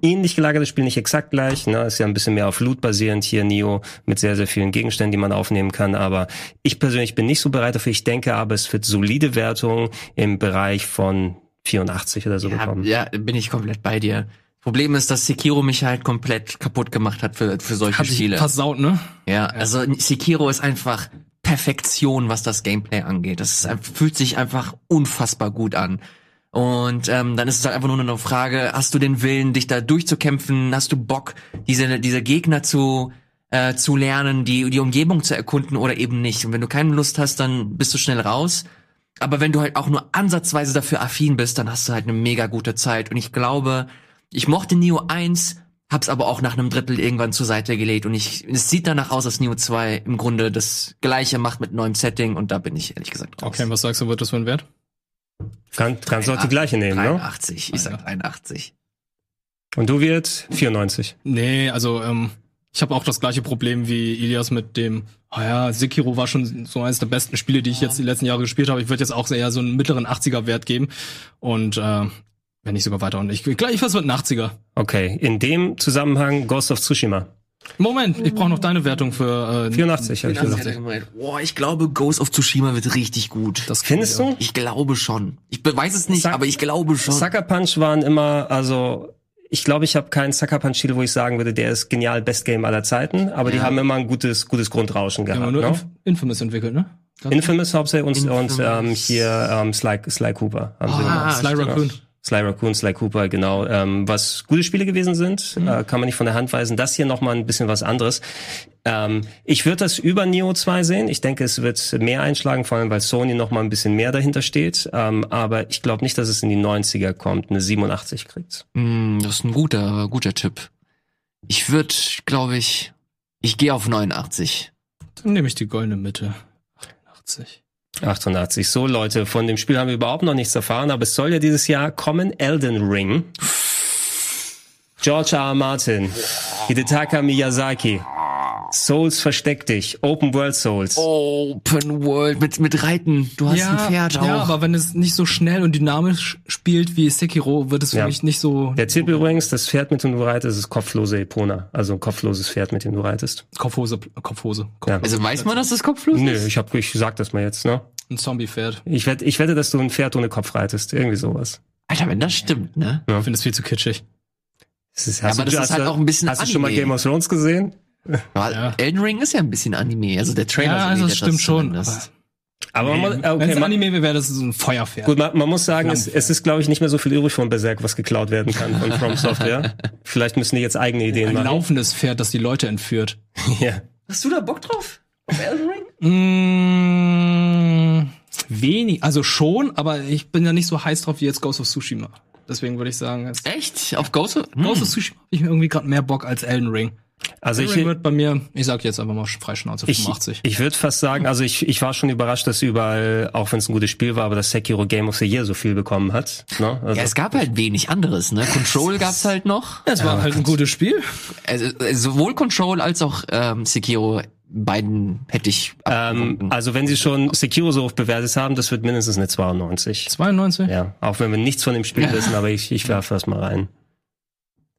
ähnlich gelagertes Spiel, nicht exakt gleich. Ne? Ist ja ein bisschen mehr auf Loot basierend hier, Neo, mit sehr, sehr vielen Gegenständen, die man aufnehmen kann. Aber ich persönlich bin nicht so bereit dafür. Ich denke aber, es wird solide Wertungen im Bereich von 84 oder so Ja, bekommen. ja, bin ich komplett bei dir. Problem ist, dass Sekiro mich halt komplett kaputt gemacht hat für, für solche Hat Spiele. versaut, ne? Ja, also Sekiro ist einfach Perfektion, was das Gameplay angeht. Das ist, fühlt sich einfach unfassbar gut an. Und ähm, dann ist es halt einfach nur eine Frage, hast du den Willen, dich da durchzukämpfen? Hast du Bock, diese, diese Gegner zu, äh, zu lernen, die, die Umgebung zu erkunden oder eben nicht? Und wenn du keine Lust hast, dann bist du schnell raus. Aber wenn du halt auch nur ansatzweise dafür affin bist, dann hast du halt eine mega gute Zeit. Und ich glaube, ich mochte Neo 1, hab's aber auch nach einem Drittel irgendwann zur Seite gelegt. Und ich, es sieht danach aus, dass Neo 2 im Grunde das Gleiche macht mit neuem Setting. Und da bin ich ehrlich gesagt raus. Okay, was sagst du, wird das für ein Wert? Kann, kannst du auch die gleiche nehmen, ne? 83, ich sag 83. Und du wird 94. Nee, also ähm, ich habe auch das gleiche Problem wie Ilias mit dem, ah ja, Sekiro war schon so eines der besten Spiele, die ich jetzt die letzten Jahre gespielt habe. Ich würde jetzt auch eher so einen mittleren 80er Wert geben. Und äh, wenn nicht sogar weiter. Und ich gleich was wird ein 80er. Okay, in dem Zusammenhang Ghost of Tsushima. Moment, ich brauche noch deine Wertung für äh, 84 habe ich Das gesagt. hat er gemeint. Boah, ich glaube, Ghost of Tsushima wird richtig gut. Das Findest du? ich glaube schon. Ich weiß es nicht, Sag- aber ich glaube schon. Sucker Punch waren immer, also ich glaube, ich habe keinen Sucker Punch Titel, wo ich sagen würde, der ist genial, Best Game aller Zeiten, aber die Ja. haben immer ein gutes, gutes Grundrauschen Ja, gehabt. nur ne? Inf Infamous entwickelt, ne? Infamous hauptsächlich und, und Infamous. ähm, hier ähm, Sly, Sly Cooper haben sie Ah, gemacht. Sly. Raccoon. Sly Raccoon, Sly Cooper, genau. Ähm, was gute Spiele gewesen sind, äh, kann man nicht von der Hand weisen. Das hier nochmal ein bisschen was anderes. Ähm, ich würde das über Neo 2 sehen. Ich denke, es wird mehr einschlagen, vor allem weil Sony nochmal ein bisschen mehr dahinter steht. Ähm, aber ich glaube nicht, dass es in die 90er kommt, eine 87 kriegt. Hm, das ist ein guter, guter Tipp. Ich würde, glaube ich, ich gehe auf 89. Dann nehme ich die goldene Mitte. 88. 88. So, Leute, von dem Spiel haben wir überhaupt noch nichts erfahren, aber es soll ja dieses Jahr kommen, Elden Ring. George R. R. Martin, Hidetaka Miyazaki, Souls versteck dich, Open World Souls. Open World mit, mit Reiten. Du hast ein Pferd auch. ja, aber wenn es nicht so schnell und dynamisch spielt wie Sekiro, wird es für Ja. mich nicht so Der Tipp übrigens, das Pferd, mit dem du reitest, ist kopflose Epona. Also ein kopfloses Pferd, mit dem du reitest. Kopfhose, Kopfhose. Ja. also weiß man, dass das kopflos Nö, ist? ich hab, ich sag das mal jetzt, ne? Ein Zombie-Pferd. Ich wette, ich wette, dass du ein Pferd ohne Kopf reitest. Irgendwie sowas. Alter, wenn das stimmt, ne? Ich finde es viel zu kitschig. Das ist, aber das ist hast halt du- auch ein bisschen Hast du schon mal Anime. Game of Thrones gesehen? Ja. Elden Ring ist ja ein bisschen Anime. Also der Trailer Ja, so also das stimmt schon. Aber man, muss- Wenn okay, es man, Anime wäre, das so ein Feuerpferd. Gut, man, man muss sagen, es, es ist, glaube ich, nicht mehr so viel übrig von Berserk, was geklaut werden kann von From Software. Vielleicht müssen die jetzt eigene Ideen ein machen. laufendes Pferd, das die Leute entführt. Ja. Hast du da Bock drauf? Auf Elden Ring? Mmh, wenig, also schon, aber ich bin ja nicht so heiß drauf wie jetzt Ghost of Tsushima. Deswegen würde ich sagen, es- Echt? Auf Ghost of? Ghost of Tsushima habe ich mir irgendwie gerade mehr Bock als Elden Ring. Also ich, Elden Ring wird bei mir, ich sag jetzt einfach mal Freischnauze ich, 85. ich würde fast sagen, also ich, ich war schon überrascht, dass überall, auch wenn es ein gutes Spiel war, aber das Sekiro Game of the Year so viel bekommen hat. Ne? Also, Ja, es gab halt wenig anderes, ne? Control gab's halt noch. es war halt ein gutes Spiel. Also, äh, sowohl Control als auch ähm, Sekiro, beiden hätte ich ähm, also wenn sie schon Sekiro so hoch bewertet haben, das wird mindestens eine 92. 92? Ja, auch wenn wir nichts von dem Spiel wissen, aber ich, ich werfe das mal rein.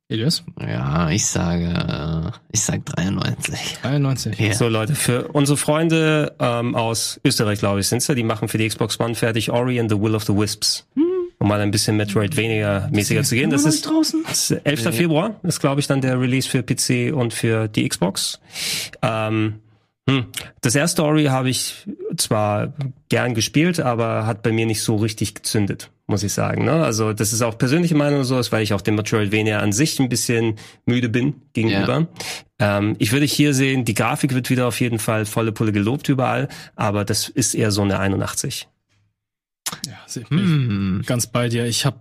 Elias? Ja, ich sage, äh, ich sag 93. 93. Ja. So Leute, für unsere Freunde ähm, aus Österreich, glaube ich, sind's ja, die machen für die Xbox One fertig Ori and the Will of the Wisps. Um mal ein bisschen Metroidvania-mäßiger zu gehen. Das ist, draußen. das ist 11. Februar, ist glaube ich dann der Release für PC und für die Xbox. Ähm, hm. Das erste Ori habe ich zwar gern gespielt, aber hat bei mir nicht so richtig gezündet, muss ich sagen. Ne? Also das ist auch persönliche Meinung so, ist, weil ich auch dem Metroidvania an sich ein bisschen müde bin gegenüber. Ähm, ich würde hier sehen, die Grafik wird wieder auf jeden Fall volle Pulle gelobt überall, aber das ist eher so eine 81. Ja, sehe ich Hm. ganz bei dir. Ich habe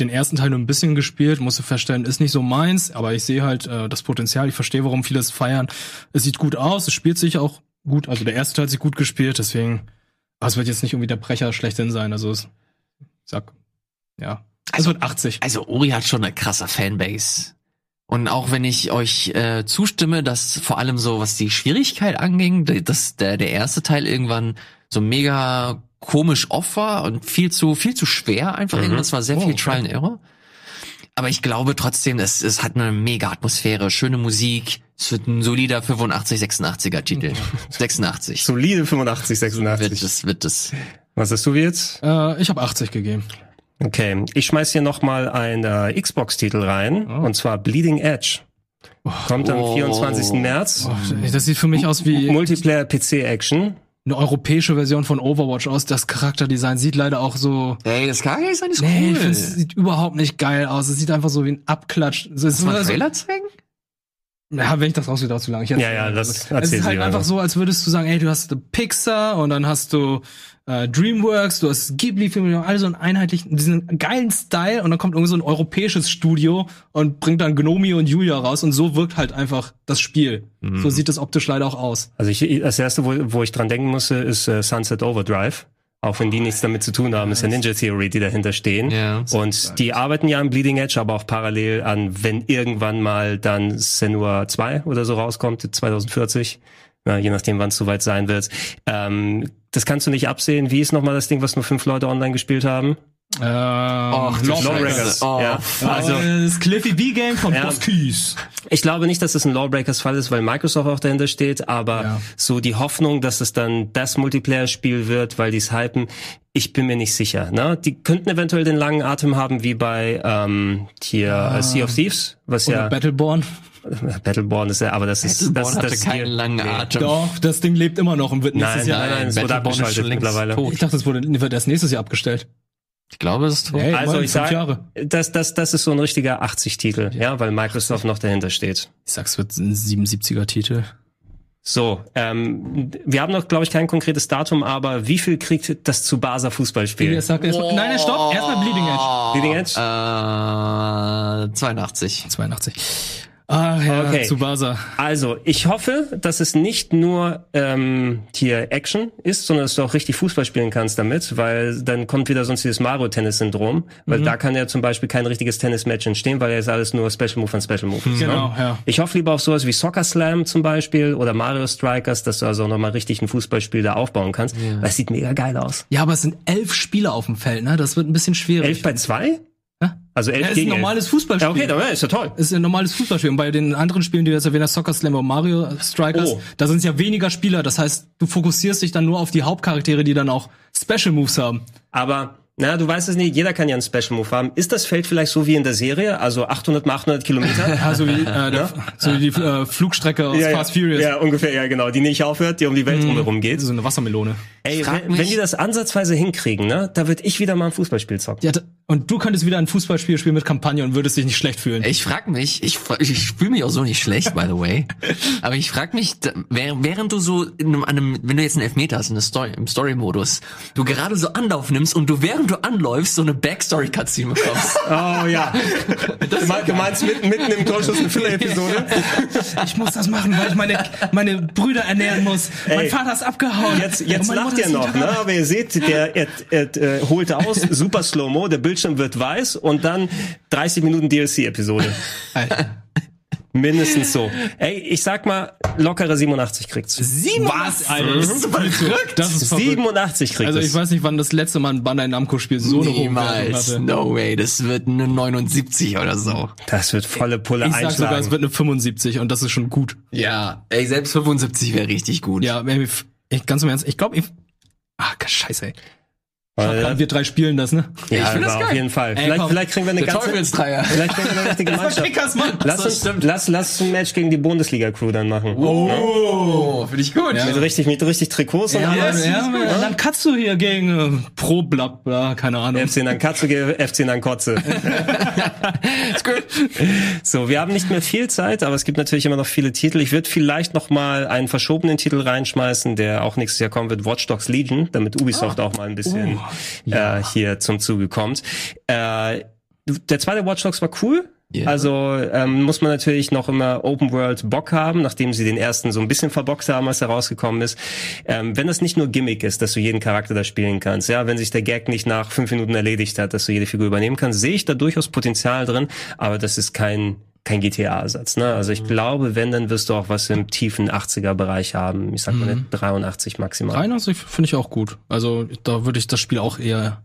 den ersten Teil nur ein bisschen gespielt, musste feststellen, ist nicht so meins, aber ich sehe halt äh, das Potenzial. Ich verstehe, warum viele es feiern. Es sieht gut aus, es spielt sich auch gut. Also der erste Teil hat sich gut gespielt, deswegen. Aber es wird jetzt nicht irgendwie der Brecher schlechthin sein. Also es, sag, ja. Also- wird 80. Also Ori hat schon eine krasse Fanbase. Und auch wenn ich euch äh, zustimme, dass vor allem so, was die Schwierigkeit anging, dass der, der erste Teil irgendwann so mega komisch off war und viel zu, viel zu schwer einfach. Irgendwann, es war sehr Oh, viel. Trial and Error. Aber ich glaube trotzdem, es, es hat eine mega Atmosphäre, schöne Musik. Es wird ein solider 85, 86er Titel. 86. Solide 85, Wird 86. es, wird es. Was hast du jetzt? Äh, ich habe 80 gegeben. Okay, ich schmeiß hier noch mal ein äh, Xbox-Titel rein, Oh. und zwar Bleeding Edge. Kommt am Oh. 24. März. Oh, das sieht für mich aus wie Multiplayer-PC-Action. eine europäische Version von Overwatch aus. Das Charakterdesign sieht leider auch so. Ey, das sein, ist Nee, cool. es sieht überhaupt nicht geil aus. Es sieht einfach so wie ein Abklatsch. Ist Kannst du mal einen so- Trailer zeigen? Ja, wenn ich das rausgehe, dauert zu lange. Ich Ja, ja, das Es erzähl ist halt einfach so, als würdest du sagen, ey, du hast Pixar und dann hast du äh, DreamWorks, du hast Ghibli-Filme, alle so einen einheitlichen, diesen geilen Style und dann kommt irgendwie so ein europäisches Studio und bringt dann Gnomi und Julia raus und so wirkt halt einfach das Spiel. Mhm. So sieht es optisch leider auch aus. Also ich, das erste, wo, wo ich dran denken musste, ist äh, Sunset Overdrive. Auch wenn die nichts damit zu tun haben, ist ja Ninja Theory, die dahinter stehen. Ja. Und die arbeiten ja am Bleeding Edge, aber auch parallel an, wenn irgendwann mal dann Senua 2 oder so rauskommt, 2040. Ja, je nachdem, wann es soweit sein wird. Ähm, das kannst du nicht absehen. Wie ist nochmal das Ding, was nur fünf Leute online gespielt haben? Ähm, Och, Lawbreakers. Oh. Ja. Also, das Cliffy B-Game von Ja. Boss Keys. Ich glaube nicht, dass es ein Lawbreakers-Fall ist, weil Microsoft auch dahinter steht, aber Ja. so die Hoffnung, dass es dann das Multiplayer-Spiel wird, weil die es hypen, ich bin mir nicht sicher. Ne? Die könnten eventuell den langen Atem haben wie bei ähm, hier äh, Sea of Thieves, was Oder ja Battleborn. Battleborn ist ja, aber das ist das, Battleborn hatte das keinen langen. Atem. Doch, das Ding lebt immer noch und wird nächstes Nein, Jahr. nein, nein, es wurde abgeschaltet mittlerweile. tot. Ich dachte, das wurde, wird erst nächstes Jahr abgestellt. Ich glaube, es ist tot. Hey, Also Mann, ich fünf sage, Jahre. das, das, das ist so ein richtiger 80-Titel, ja, weil Microsoft noch dahinter steht. Ich sag's wird ein 77er-Titel. So, ähm, wir haben noch, glaube ich, kein konkretes Datum, aber wie viel kriegt das Tsubasa Fußballspiel? Elias sagt erstmal, nein, nein, stopp, erstmal Bleeding Edge. Bleeding Edge? Äh, 82. 82. Ah, ja, Okay. Tsubasa. Also, ich hoffe, dass es nicht nur ähm, hier Action ist, sondern dass du auch richtig Fußball spielen kannst damit, weil dann kommt wieder sonst dieses Mario-Tennis-Syndrom, weil da kann ja zum Beispiel kein richtiges Tennis-Match entstehen, weil ja ist alles nur Special Move an Special Move. ist, Genau, Ne? ja. Ich hoffe lieber auf sowas wie Soccer Slam zum Beispiel oder Mario Strikers, dass du also auch nochmal richtig ein Fußballspiel da aufbauen kannst, weil es sieht mega geil aus. Ja, aber es sind elf Spieler auf dem Feld, ne? Das wird ein bisschen schwierig. Elf bei zwei? Also elf Ja, ist ein gegen normales elf. Fußballspiel. Ja, okay, ist ja toll. ist ein normales Fußballspiel. Und bei den anderen Spielen, die du jetzt erwähnt hast, Soccer Slam und Mario Strikers, Oh. da sind es ja weniger Spieler. Das heißt, du fokussierst dich dann nur auf die Hauptcharaktere, die dann auch Special Moves haben. Aber, na, du weißt es nicht, jeder kann ja einen Special Move haben. Ist das Feld vielleicht so wie in der Serie, also 800 mal 800 Kilometer? Ja, so wie, äh, der, so wie die äh, Flugstrecke aus ja, Fast ja. Furious. Ja, ungefähr, ja, genau. Die nicht aufhört, die um die Welt drumherum geht. So eine Wassermelone. Ey, wenn, wenn die das ansatzweise hinkriegen, ne, da würde ich wieder mal ein Fußballspiel zocken. Ja, da- und du könntest wieder ein Fußballspiel spielen mit Kampagne und würdest dich nicht schlecht fühlen. Ich frag mich, ich, ich fühle mich auch so nicht schlecht, by the way. Aber ich frag mich, während, du so in einem, an einem, wenn du jetzt einen Elfmeter hast, in der Story, im Story-Modus, du gerade so Anlauf nimmst und du während du anläufst so eine Backstory-Cutscene bekommst. Oh ja. du mein- du meinst mitten, mitten im Torschuss eine Filler-Episode? Ich muss das machen, weil ich meine, meine Brüder ernähren muss. Mein Ey. Vater ist abgehauen. Jetzt, jetzt lacht Ihr ist noch, ne? Aber ihr seht, der er, er, äh, holt aus, super Slow-Mo, der Bildschirm wird weiß und dann 30 Minuten DLC-Episode. Alter. Mindestens so. Ey, ich sag mal, lockere 87 kriegt's. Was? Alter, das ist verrückt. Das ist verrückt. 87 kriegt Also ich weiß nicht, wann das letzte Mal ein Bandai Namco Spiel so eine hohe Wertung Niemals. hatte. No way. Das wird eine 79 oder so. Das wird volle Pulle Ich sag sogar, es einschlagen. wird eine 75 und das ist schon gut. Ja. Ey, selbst 75 wäre richtig gut. Ja, ich, ganz im Ernst, ich glaube, ich, ah, scheiße, ey. Weil- wir drei spielen das, ne? ja, find das aber auf geil. jeden Fall. Ey, vielleicht, komm. vielleicht kriegen wir eine ganze, Teufelsdreier. vielleicht kriegen wir eine richtige Mannschaft. Mann. Lass Das uns, stimmt. lass, lass ein Match gegen die Bundesliga-Crew dann machen. Oh, finde ich gut. Mit richtig, mit richtig Trikots und Ja, alles. ja, und dann kannst du hier gegen äh, Pro bla bla, keine Ahnung. FC Nankatsuge, FC Nankotze. Ist gut. So, wir haben nicht mehr viel Zeit, aber es gibt natürlich immer noch viele Titel. Ich würde vielleicht noch mal einen verschobenen Titel reinschmeißen, der auch nächstes Jahr kommen wird, Watch Dogs Legion, damit Ubisoft auch mal ein bisschen äh, hier zum Zuge kommt. Äh, der zweite Watch Dogs war cool. Ja. Also ähm, muss man natürlich noch immer Open World Bock haben, nachdem sie den ersten so ein bisschen verbockt haben, als er rausgekommen ist. Ähm, wenn das nicht nur Gimmick ist, dass du jeden Charakter da spielen kannst, ja, wenn sich der Gag nicht nach fünf Minuten erledigt hat, dass du jede Figur übernehmen kannst, sehe ich da durchaus Potenzial drin, aber das ist kein kein GTA-Ersatz. Ne? Also ich glaube, wenn, dann wirst du auch was im tiefen 80er-Bereich haben. Ich sag mal eine 83 maximal. 83 finde ich auch gut. Also da würde ich das Spiel auch eher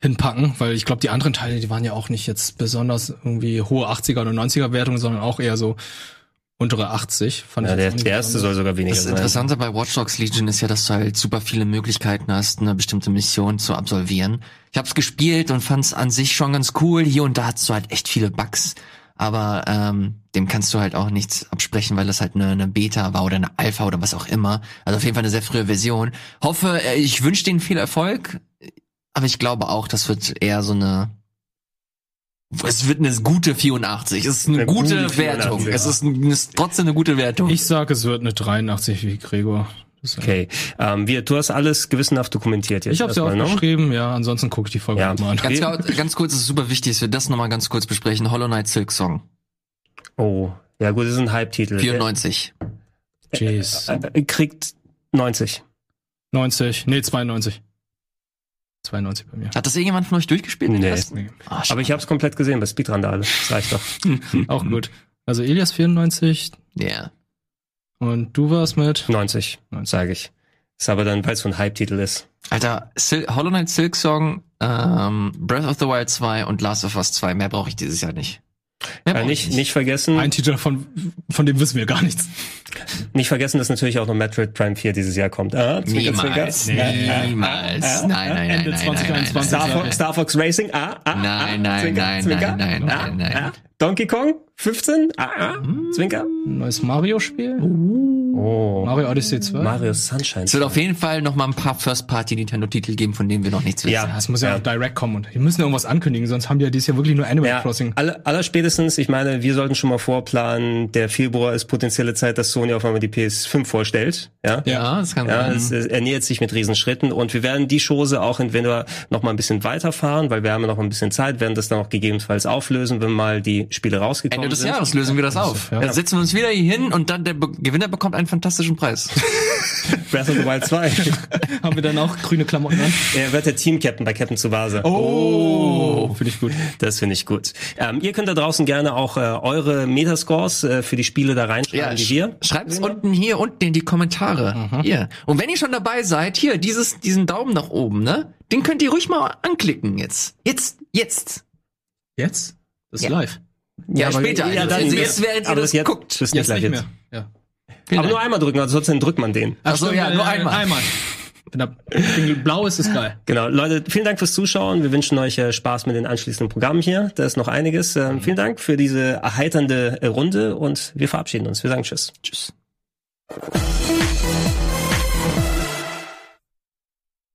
hinpacken, weil ich glaube, die anderen Teile, die waren ja auch nicht jetzt besonders irgendwie hohe 80er oder 90er Wertungen, sondern auch eher so untere 80. Fand Ja, ich der, der erste soll sogar weniger Das sein. Interessante bei Watch Dogs Legion ist ja, dass du halt super viele Möglichkeiten hast, eine bestimmte Mission zu absolvieren. Ich habe es gespielt und fand es an sich schon ganz cool. Hier und da hast du halt echt viele Bugs. Aber ähm, dem kannst du halt auch nichts absprechen, weil das halt eine, eine Beta war oder eine Alpha oder was auch immer. Also auf jeden Fall eine sehr frühe Version. Hoffe, äh, ich wünsche denen viel Erfolg, aber ich glaube auch, das wird eher so eine es wird eine gute 84. Es ist eine, Eine gute, gute Wertung. 84, Es ja. ist, ein, es ist trotzdem eine gute Wertung. Ich sag, es wird eine 83 wie Gregor. Okay, ähm, wir, du hast alles gewissenhaft dokumentiert jetzt. Ich habe ja ne? aufgeschrieben, ja, ansonsten gucke ich die Folge Ja. mal an. Ganz, ganz kurz, es ist super wichtig, dass wir das nochmal ganz kurz besprechen. Hollow Knight Silk Song, Oh, ja gut, das ist ein Hype-Titel. 94. Jeez. Der, äh, kriegt 90. 90, nee, 92. 92 bei mir. Hat das irgendjemand von euch durchgespielt? Nee. Nee. Ah, Aber ich habe es komplett gesehen bei Speedrandale. Das reicht doch. Auch gut. Also Elias 94 Ja. Und du warst mit 90, sage ich. Ist aber dann, weil es so ein Hype-Titel ist. Alter, Sil Hollow Knight Silk Song, ähm, Breath of the Wild 2 und Last of Us 2. Mehr brauche ich dieses Jahr nicht. Mehr Äh, ich nicht, nicht vergessen, ein Titel von von dem wissen wir gar nichts. nicht vergessen, dass natürlich auch noch Metroid Prime 4 dieses Jahr kommt. Ah, Zwinker, Niemals. Zwinker. Niemals. Ah, ah, Nein, nein, nein, Ende nein, nein, 2021. nein, Star, nein, Fox, nein. Star Fox Racing, ah, ah, Nein, nein, Zwinker, nein, nein, nein, ah, nein, nein. ah. Donkey Kong 15, ah, ah, Zwinker. Ein neues Mario-Spiel? Oh, Mario Odyssey 2? Mario Sunshine. Es wird auf jeden Fall noch mal ein paar First-Party-Nintendo-Titel geben, von denen wir noch nichts wissen. Ja. Es muss ja, Ja. auch direkt kommen und die müssen ja irgendwas ankündigen, sonst haben die ja dieses Jahr wirklich nur Animal Ja, Crossing. aller, aller spätestens, ich meine, wir sollten schon mal vorplanen, der Februar ist potenzielle Zeit, dass Sony auf einmal die PS5 vorstellt. Ja, Ja, das kann Ja, sein. es, es ernährt sich mit Riesenschritten und wir werden die Chose auch entweder noch mal ein bisschen weiterfahren, weil wir haben ja noch ein bisschen Zeit, werden das dann auch gegebenenfalls auflösen, wenn mal die Spiele rausgekommen Ende des sind. Jahres lösen wir das auf. ja. Dann setzen wir uns wieder hier hin und dann der Be Gewinner bekommt einen fantastischen Preis. Breath of the Wild 2. Haben wir dann auch grüne Klamotten an? er wird der Team-Captain bei Captain Tsubasa. Oh, finde ich gut. Das finde ich gut. Ähm, ihr könnt da draußen gerne auch äh, eure Metascores äh, für die Spiele da reinschreiben, die wir. Schreibt's unten hier unten in die Kommentare. Hier. Und wenn ihr schon dabei seid, hier, dieses, diesen Daumen nach oben, ne? Den könnt ihr ruhig mal anklicken jetzt. Jetzt, jetzt. Jetzt? Das ist Ja. live. Ja, aber- später. ja, also, dann- also jetzt, während ihr aber das das jetzt- guckt. Das ist Jetzt gleich nicht jetzt. mehr. Ja. Aber nur einmal drücken, ansonsten drückt man den. Ach so, ja, nur einmal. Einmal. Wenn da blau ist, ist geil. Genau, Leute, vielen Dank fürs Zuschauen. Wir wünschen euch äh, Spaß mit den anschließenden Programmen hier. Da ist noch einiges. Ähm, vielen Dank für diese erheiternde äh, Runde und wir verabschieden uns. Wir sagen Tschüss. Tschüss.